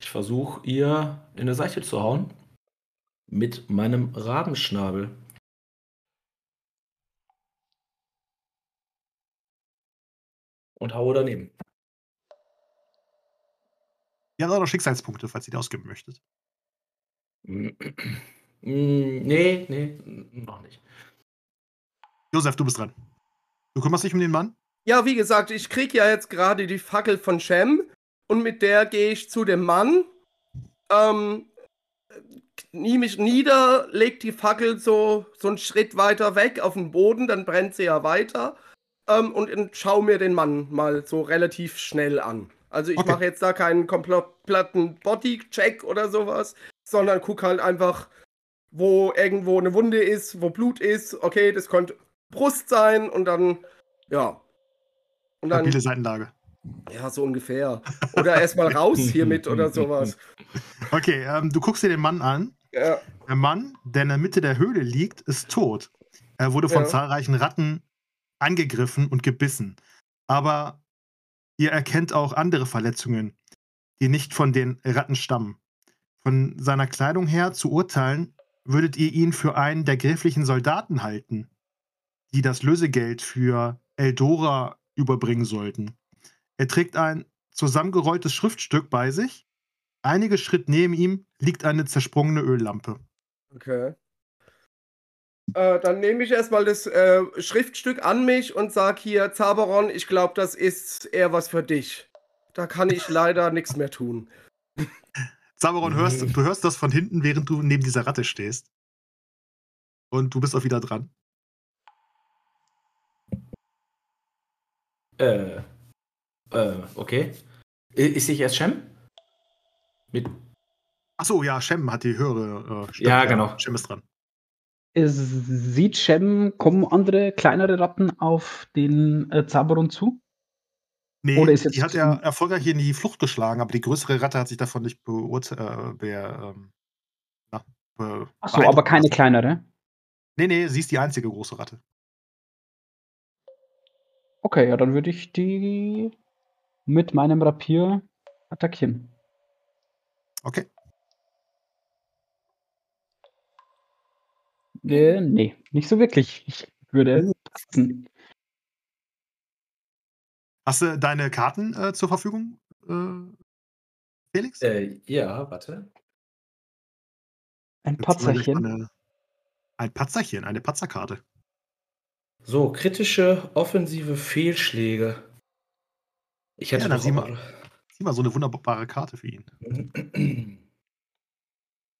ich versuche ihr in der Seite zu hauen. Mit meinem Rabenschnabel. Und haue daneben. Ihr habt auch noch Schicksalspunkte, falls ihr die ausgeben möchtet. Mm, nee, nee, noch nicht. Josef, du bist dran. Du kümmerst dich um den Mann? Ja, wie gesagt, ich krieg ja jetzt gerade die Fackel von Shem und mit der gehe ich zu dem Mann, ähm, knie mich nieder, leg die Fackel so, so einen Schritt weiter weg auf den Boden, dann brennt sie ja weiter ähm, und in- schau mir den Mann mal so relativ schnell an. Also ich Okay. mache jetzt da keinen kompletten Bodycheck oder sowas, sondern guck halt einfach, wo irgendwo eine Wunde ist, wo Blut ist. Okay, das könnte Brust sein und dann, ja. Und dann, Stabile Seitenlage. ja, so ungefähr. Oder erstmal raus hiermit oder sowas. Okay, ähm, du guckst dir den Mann an. Ja, Der Mann, der in der Mitte der Höhle liegt, ist tot. Er wurde von Ja. zahlreichen Ratten angegriffen und gebissen. Aber ihr erkennt auch andere Verletzungen, die nicht von den Ratten stammen. Von seiner Kleidung her zu urteilen, würdet ihr ihn für einen der gräflichen Soldaten halten, die das Lösegeld für Eldora überbringen sollten. Er trägt ein zusammengerolltes Schriftstück bei sich Einige Schritt neben ihm liegt eine zersprungene Öllampe. Okay. Äh, dann nehme ich erstmal das äh, Schriftstück an mich und sage hier, Zaberon, ich glaube, das ist eher was für dich. Da kann ich leider nichts mehr tun. Zaberon, hörst, du hörst das von hinten, während du neben dieser Ratte stehst. Und du bist auch wieder dran. Äh, äh, okay. I- Ist ich erst Shem? Mit, Achso, ja, Shem hat die höhere äh, Stimme. Ja, genau. Shem ist dran. Es sieht Shem, kommen andere kleinere Ratten auf den äh, Zaberon zu? Nee, Oder ist jetzt die hat er erfolgreich in die Flucht geschlagen, aber die größere Ratte hat sich davon nicht beurteilt. Äh, be Achso, aber keine lassen. kleinere. Nee, nee, sie ist die einzige große Ratte. Okay, ja, dann würde ich die mit meinem Rapier attackieren. Okay. Äh, nee, nicht so wirklich. Ich würde passen. Hast du deine Karten äh, zur Verfügung, äh, Felix? äh, ja, warte. Ein Jetzt Patzerchen. Eine, ein Patzerchen, eine Patzerkarte. So, kritische offensive Fehlschläge. Ich hätte Ja, dann sieh mal. Sieh mal, so eine wunderbare Karte für ihn.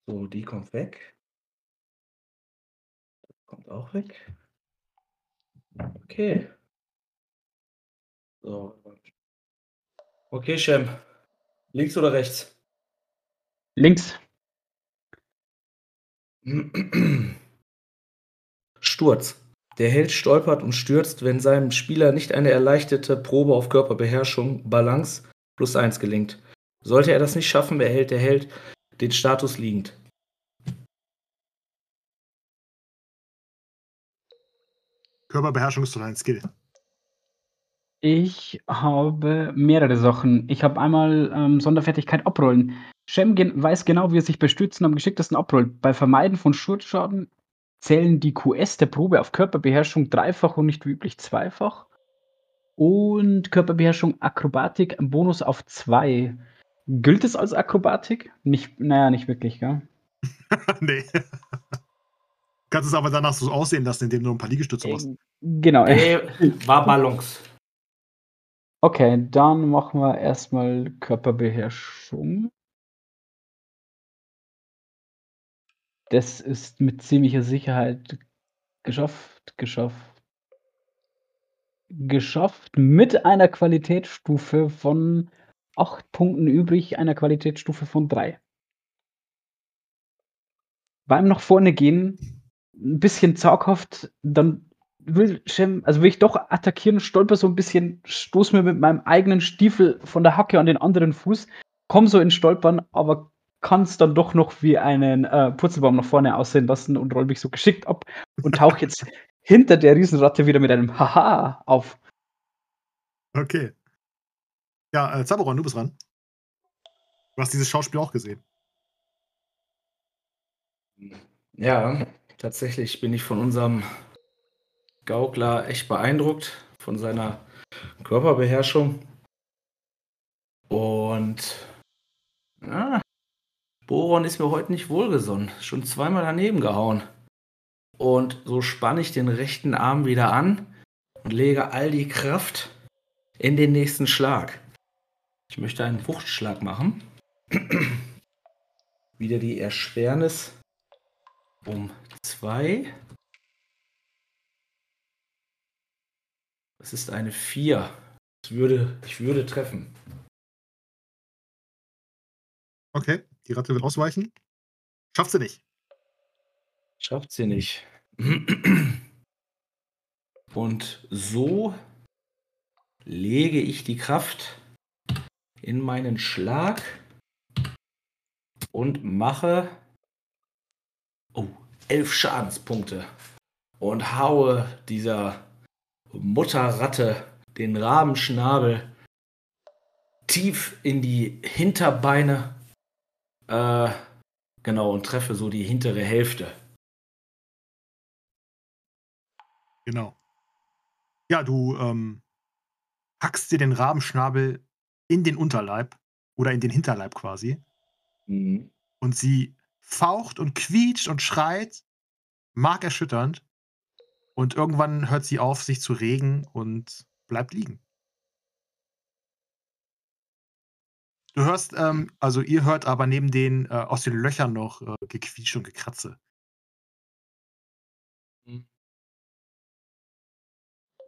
So, die kommt weg. Kommt auch weg. Okay. So. Okay, Shem. Links oder rechts? Links. Sturz. Der Held stolpert und stürzt, wenn seinem Spieler nicht eine erleichterte Probe auf Körperbeherrschung, Balance plus 1 gelingt. Sollte er das nicht schaffen, behält der Held den Status liegend. Körperbeherrschung ist doch ein Skill. Ich habe mehrere Sachen. Ich habe einmal ähm, Sonderfertigkeit abrollen. Shem gen weiß genau, wie er sich bei Stützen am geschicktesten abrollt. Bei Vermeiden von Sturzschaden zählen die QS der Probe auf Körperbeherrschung dreifach und nicht wie üblich zweifach. Und Körperbeherrschung Akrobatik, ein Bonus auf zwei. Gilt es als Akrobatik? Nicht, naja, nicht wirklich, gell? nee. Kannst es aber danach so aussehen lassen, indem du ein paar Liegestütze machst. Äh, Genau. Äh, war Ballons. Okay, dann machen wir erstmal Körperbeherrschung. Das ist mit ziemlicher Sicherheit geschafft, geschafft, geschafft mit einer Qualitätsstufe von 8 Punkten übrig, einer Qualitätsstufe von 3. Beim nach vorne gehen, ein bisschen zaghaft, dann will Shem, also will ich doch attackieren, stolper so ein bisschen, stoß mir mit meinem eigenen Stiefel von der Hacke an den anderen Fuß, komm so in Stolpern, aber kann es dann doch noch wie einen äh, Purzelbaum nach vorne aussehen lassen und roll mich so geschickt ab und tauche jetzt hinter der Riesenratte wieder mit einem Haha auf. Okay. Ja, äh, Zaberon, du bist dran. Du hast dieses Schauspiel auch gesehen. Ja, tatsächlich bin ich von unserem Gaukler echt beeindruckt, von seiner Körperbeherrschung. Und ja, Boron ist mir heute nicht wohlgesonnen. Schon zweimal daneben gehauen. Und so spanne ich den rechten Arm wieder an und lege all die Kraft in den nächsten Schlag. Ich möchte einen Wuchtschlag machen. wieder die Erschwernis um zwei. Das ist eine 4. Ich würde, ich würde treffen. Okay, die Ratte wird ausweichen. Schafft sie nicht. Schafft sie nicht. Und so lege ich die Kraft in meinen Schlag und mache elf Schadenspunkte und haue dieser Mutterratte den Rabenschnabel tief in die Hinterbeine. Äh, genau, und treffe so die hintere Hälfte. Genau. Ja, du ähm, hackst dir den Rabenschnabel in den Unterleib oder in den Hinterleib quasi. Mhm. Und sie faucht und quietscht und schreit, markerschütternd. Und irgendwann hört sie auf, sich zu regen und bleibt liegen. Du hörst, ähm, also ihr hört aber neben den äh, aus den Löchern noch äh, Gequietsch und Gekratze.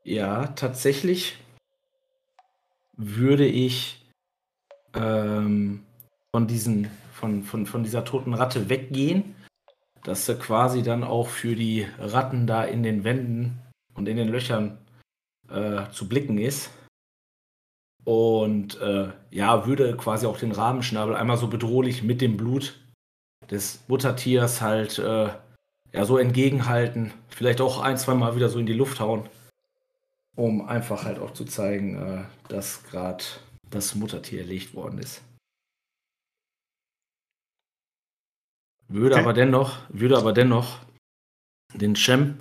Ja, tatsächlich würde ich ähm, von, diesen, von, von, von dieser toten Ratte weggehen, dass sie quasi dann auch für die Ratten da in den Wänden und in den Löchern äh, zu blicken ist. Und äh, ja, würde quasi auch den Rabenschnabel einmal so bedrohlich mit dem Blut des Muttertiers halt äh, ja, so entgegenhalten. Vielleicht auch ein, zwei Mal wieder so in die Luft hauen um einfach halt auch zu zeigen, äh, dass gerade das Muttertier erlegt worden ist. Würde Okay. aber dennoch, würde aber dennoch den Shem,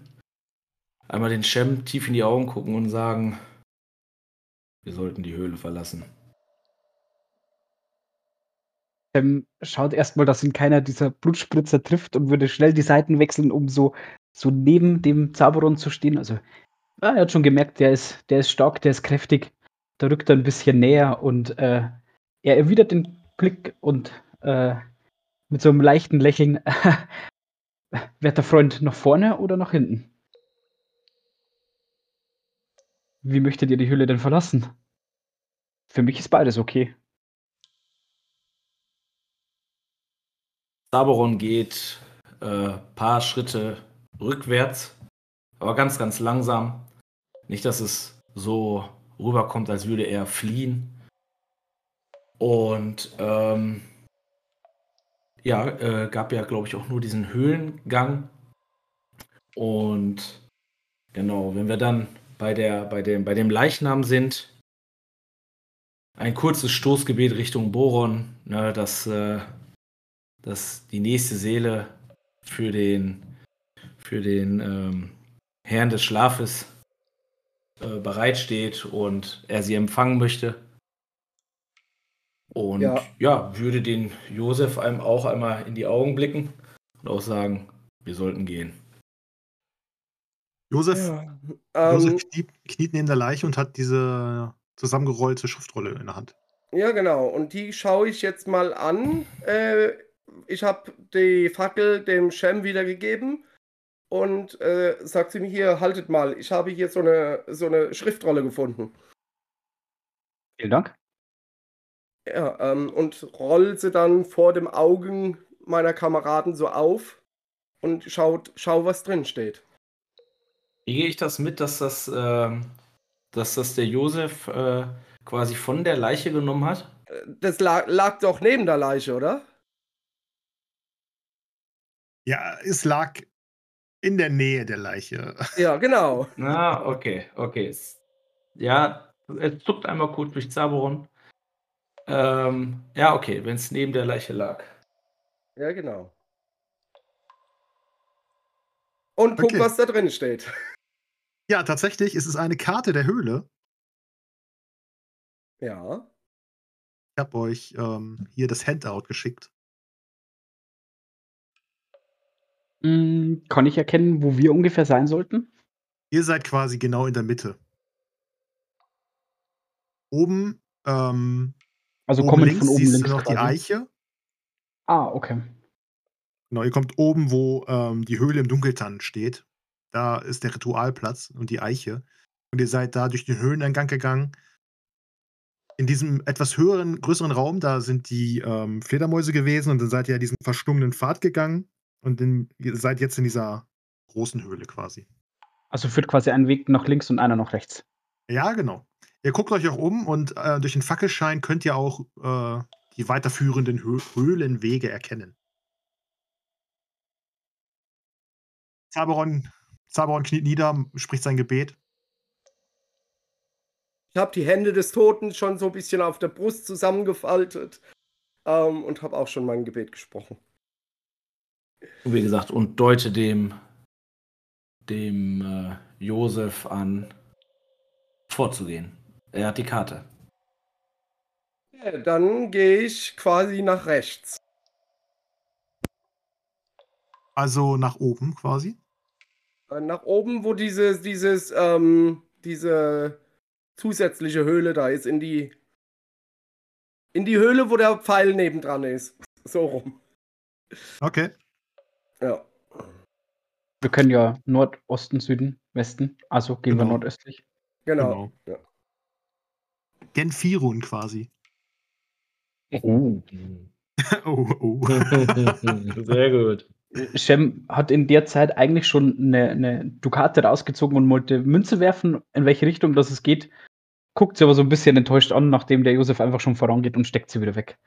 einmal den Shem tief in die Augen gucken und sagen, wir sollten die Höhle verlassen. Ähm, schaut erstmal, dass ihn keiner dieser Blutspritzer trifft und würde schnell die Seiten wechseln, um so, so neben dem Zaberon zu stehen. Also, ja, er hat schon gemerkt, der ist, der ist stark, der ist kräftig. Da rückt er ein bisschen näher und äh, er erwidert den Blick und äh, mit so einem leichten Lächeln, werter Freund, nach vorne oder nach hinten? Wie möchtet ihr die Höhle denn verlassen? Für mich ist beides okay. Saberon geht äh, paar Schritte rückwärts, aber ganz, ganz langsam. Nicht, dass es so rüberkommt, als würde er fliehen. Und ähm, ja, äh, gab ja, glaube ich, auch nur diesen Höhlengang. Und genau, wenn wir dann bei, der, bei, dem, bei dem Leichnam sind, ein kurzes Stoßgebet Richtung Boron, ne, dass, äh, dass die nächste Seele für den, für den ähm, Herrn des Schlafes äh, bereitsteht und er sie empfangen möchte. Und ja. Ja. würde den Josef einem auch einmal in die Augen blicken und auch sagen, wir sollten gehen. Josef, Ja. Ähm, Josef kniet, kniet neben der Leiche und hat diese zusammengerollte Schriftrolle in der Hand. ja, genau. Und die schaue ich jetzt mal an. Äh, ich habe die Fackel dem Shem wiedergegeben und äh, sagt sie mir hier, haltet mal, ich habe hier so eine, so eine Schriftrolle gefunden. Vielen Dank. Ja, ähm, und roll sie dann vor dem Augen meiner Kameraden so auf und schaut, schau, was drin steht. Wie gehe ich das mit, dass das, ähm, dass das der Josef äh, quasi von der Leiche genommen hat? Äh, Das lag, lag doch neben der Leiche, oder? Ja, es lag in der Nähe der Leiche. Ja, genau. Ah, okay, okay. Es- Ja, er zuckt einmal kurz durch Zaboron. Ähm, ja, okay, wenn es neben der Leiche lag. Ja, genau. Und guck, Okay. was da drin steht. Ja, tatsächlich ist es eine Karte der Höhle. Ja. Ich habe euch ähm, hier das Handout geschickt. Mm, kann ich erkennen, wo wir ungefähr sein sollten? Ihr seid quasi genau in der Mitte. Oben, ähm, Also oben kommen links von oben siehst links du noch die. Eiche. Ah, okay. Genau, ihr kommt oben, wo ähm, die Höhle im Dunkeltann steht. Da ist der Ritualplatz und die Eiche. Und ihr seid da durch den Höhleneingang gegangen. In diesem etwas höheren, größeren Raum, da sind die ähm, Fledermäuse gewesen und dann seid ihr diesen verschlungenen Pfad gegangen und in, ihr seid jetzt in dieser großen Höhle quasi. Also führt quasi ein Weg nach links und einer nach rechts. Ja, genau. Ihr guckt euch auch um und äh, durch den Fackelschein könnt ihr auch äh, die weiterführenden Hö Höhlenwege erkennen. Zaberon, Zaberon kniet nieder, spricht sein Gebet. Ich habe die Hände des Toten schon so ein bisschen auf der Brust zusammengefaltet ähm, und habe auch schon mein Gebet gesprochen. Und wie gesagt, und deute dem, dem äh, Josef an, vorzugehen. Er hat die Karte. Ja, dann gehe ich quasi nach rechts. Also nach oben quasi. Äh, Nach oben, wo dieses, dieses, ähm, diese zusätzliche Höhle da ist, in die, in die Höhle, wo der Pfeil nebendran ist. So rum. Okay. Ja. Wir können ja Nordosten, Süden, Westen. Also gehen wir Genau. nordöstlich. Genau. Genau. Ja. Genfirun quasi. Oh. oh, oh. Sehr gut. Shem hat in der Zeit eigentlich schon eine, eine Dukate rausgezogen und wollte Münze werfen, in welche Richtung das es geht. Guckt sie aber so ein bisschen enttäuscht an, nachdem der Josef einfach schon vorangeht und steckt sie wieder weg.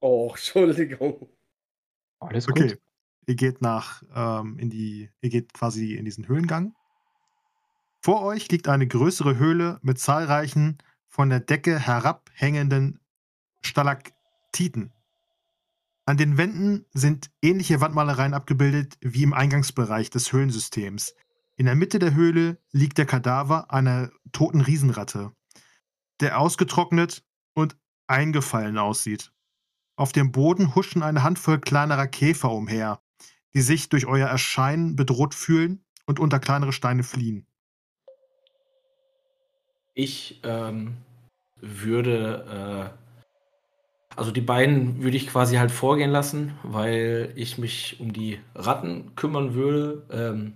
Oh, Entschuldigung. Alles gut. Okay. Ihr geht nach ähm, in die, ihr geht quasi in diesen Höhlengang. Vor euch liegt eine größere Höhle mit zahlreichen von der Decke herabhängenden Stalaktiten. An den Wänden sind ähnliche Wandmalereien abgebildet wie im Eingangsbereich des Höhlensystems. In der Mitte der Höhle liegt der Kadaver einer toten Riesenratte, der ausgetrocknet und eingefallen aussieht. Auf dem Boden huschen eine Handvoll kleinerer Käfer umher, die sich durch euer Erscheinen bedroht fühlen und unter kleinere Steine fliehen. Ich ähm, würde, äh, also die beiden würde ich quasi halt vorgehen lassen, weil ich mich um die Ratten kümmern würde. Ähm,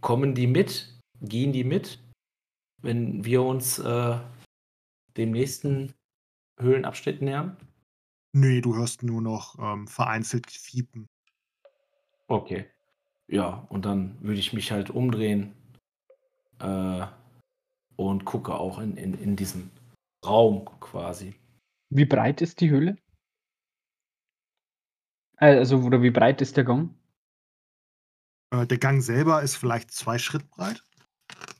kommen die mit? Gehen die mit? Wenn wir uns äh, dem nächsten Höhlenabschnitt nähern? Nee, du hörst nur noch ähm, vereinzelt Fiepen. Okay. Ja, und dann würde ich mich halt umdrehen äh, und gucke auch in, in, in diesen Raum quasi. Wie breit ist die Höhle? Äh, Also, oder wie breit ist der Gang? Äh, der Gang selber ist vielleicht zwei Schritt breit.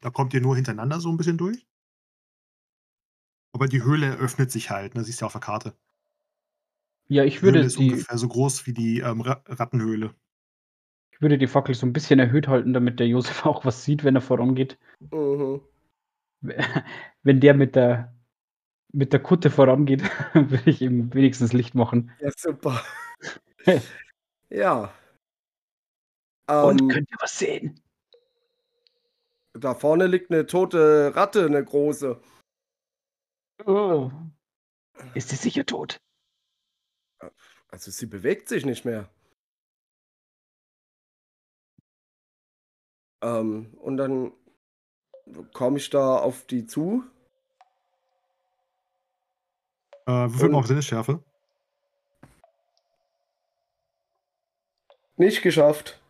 Da kommt ihr nur hintereinander so ein bisschen durch. Aber die Höhle öffnet sich halt, ne? Siehst du ja auf der Karte. Ja, ich Die Höhle würde ist die, ungefähr so groß wie die ähm, Ra Rattenhöhle. ich würde die Fackel so ein bisschen erhöht halten, damit der Josef auch was sieht, wenn er vorangeht. Mhm. Wenn der mit der, mit der Kutte vorangeht, würde ich ihm wenigstens Licht machen. Ja, super. ja. Und Ähm, könnt ihr was sehen? da vorne liegt eine tote Ratte, eine große. Oh. Ist sie sicher tot? Also sie bewegt sich nicht mehr. Ähm, und dann komme ich da auf die zu. Äh, würfel mal auf Sinnesschärfe. Nicht geschafft.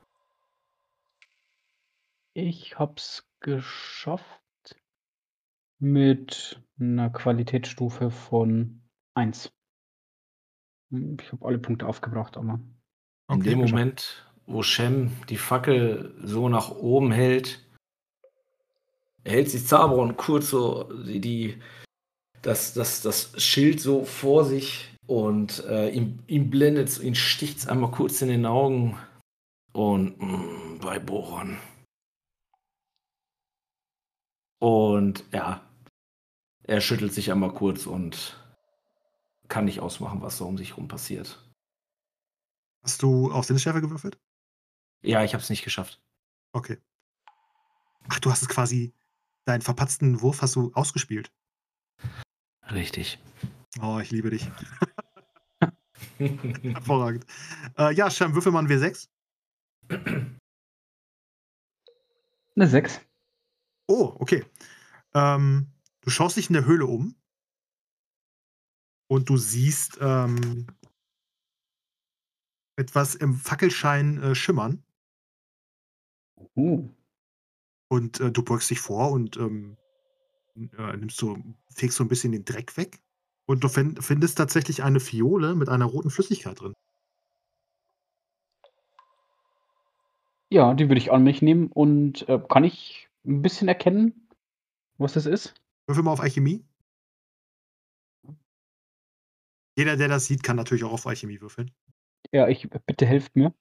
Ich hab's geschafft mit einer Qualitätsstufe von 1. Ich habe alle Punkte aufgebracht, aber In dem geschafft. Moment, wo Shem die Fackel so nach oben hält, hält sich Zabron kurz so die, die das, das, das Schild so vor sich und äh, ihm, ihm blendet, ihn sticht einmal kurz in den Augen und mm, bei Boron. Und ja, er schüttelt sich einmal kurz und kann nicht ausmachen, was so um sich rum passiert. Hast du auf Sinnesschärfe gewürfelt? Ja, ich habe es nicht geschafft. Okay. Ach, du hast es quasi, deinen verpatzten Wurf hast du ausgespielt. Richtig. Oh, ich liebe dich. Hervorragend. Äh, ja, Shem, würfel mal ein W6. eine 6. Oh, okay. Ähm, du schaust dich in der Höhle um und du siehst ähm, etwas im Fackelschein äh, schimmern Uh. Und äh, du beugst dich vor und ähm, äh, nimmst so, fegst so ein bisschen den Dreck weg und du find, findest tatsächlich eine Fiole mit einer roten Flüssigkeit drin. Ja, die würde ich an mich nehmen und äh, kann ich ein bisschen erkennen, was das ist? Würfel mal auf Alchemie. Jeder, der das sieht, kann natürlich auch auf Alchemie würfeln. Ja, ich bitte helft mir.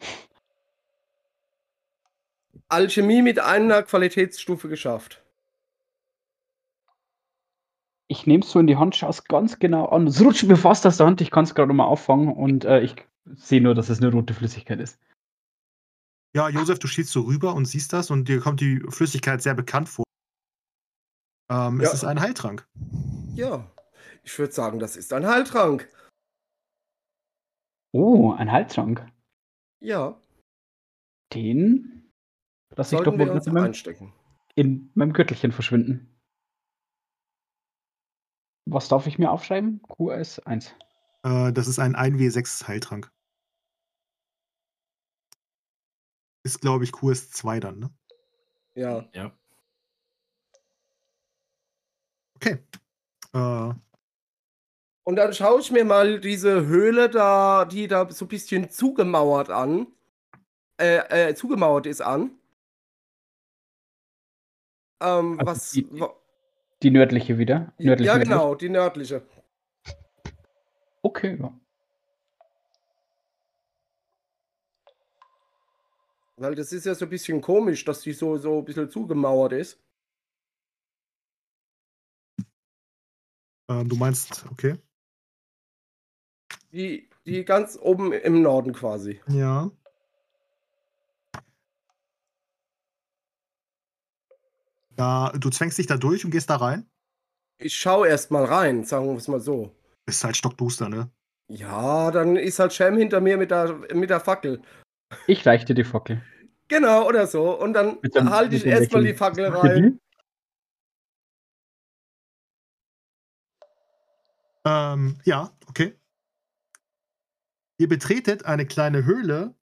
Alchemie mit einer Qualitätsstufe geschafft. Ich nehme es so in die Hand, schaue es ganz genau an. Es rutscht mir fast aus der Hand, ich kann es gerade mal auffangen und äh, ich sehe nur, dass es eine rote Flüssigkeit ist. Ja, Josef, du stehst so rüber und siehst das und dir kommt die Flüssigkeit sehr bekannt vor. Ähm, Ja. Es ist ein Heiltrank. Ja, ich würde sagen, das ist ein Heiltrank. Oh, ein Heiltrank. Ja, Den ich doch sollten mal wir uns in meinem, einstecken. in meinem Gürtelchen verschwinden. Was darf ich mir aufschreiben? QS1. Äh, das ist ein 1W6 Heiltrank. Ist, glaube ich, QS2 dann, ne? Ja, Ja. Okay. Äh, und dann schaue ich mir mal diese Höhle da, die da so ein bisschen zugemauert an, äh, äh, zugemauert ist an. Ähm, Also was, die- wa- Die nördliche wieder. Nördliche ja genau, die nördliche. Okay, ja. Weil das ist ja so ein bisschen komisch, dass die so, so ein bisschen zugemauert ist. ähm, du meinst, okay. Die, die ganz oben im Norden quasi. Ja. Da, du zwängst dich da durch und gehst da rein. Ich schaue erst mal rein, sagen wir es mal so. Ist halt stockduster, ne? Ja, dann ist halt Shem hinter mir mit der, mit der Fackel. Ich reiche dir die Fackel. Genau, oder so. Und dann dem- halte ich erstmal die. Fackel rein. Ähm, ja, okay. Ihr betretet eine kleine Höhle,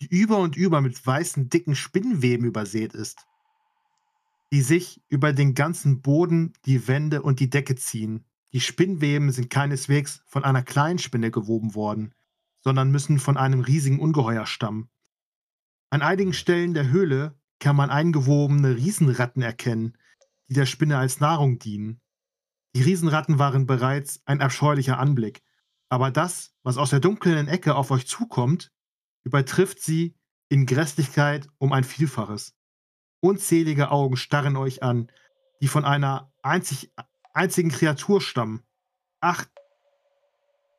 die über und über mit weißen, dicken Spinnweben übersät ist, die sich über den ganzen Boden, die Wände und die Decke ziehen. Die Spinnweben sind keineswegs von einer kleinen Spinne gewoben worden, sondern müssen von einem riesigen Ungeheuer stammen. An einigen Stellen der Höhle kann man eingewobene Riesenratten erkennen, die der Spinne als Nahrung dienen. Die Riesenratten waren bereits ein abscheulicher Anblick, aber das, was aus der dunklen Ecke auf euch zukommt, übertrifft sie in Grässlichkeit um ein Vielfaches. Unzählige Augen starren euch an, die von einer einzig, einzigen Kreatur stammen. Acht,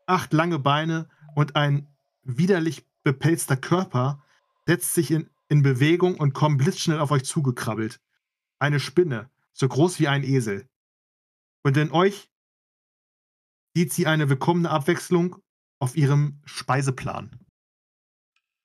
acht lange Beine und ein widerlich bepelzter Körper setzt sich in, in Bewegung und kommt blitzschnell auf euch zugekrabbelt. Eine Spinne, so groß wie ein Esel. Und in euch sieht sie eine willkommene Abwechslung auf ihrem Speiseplan.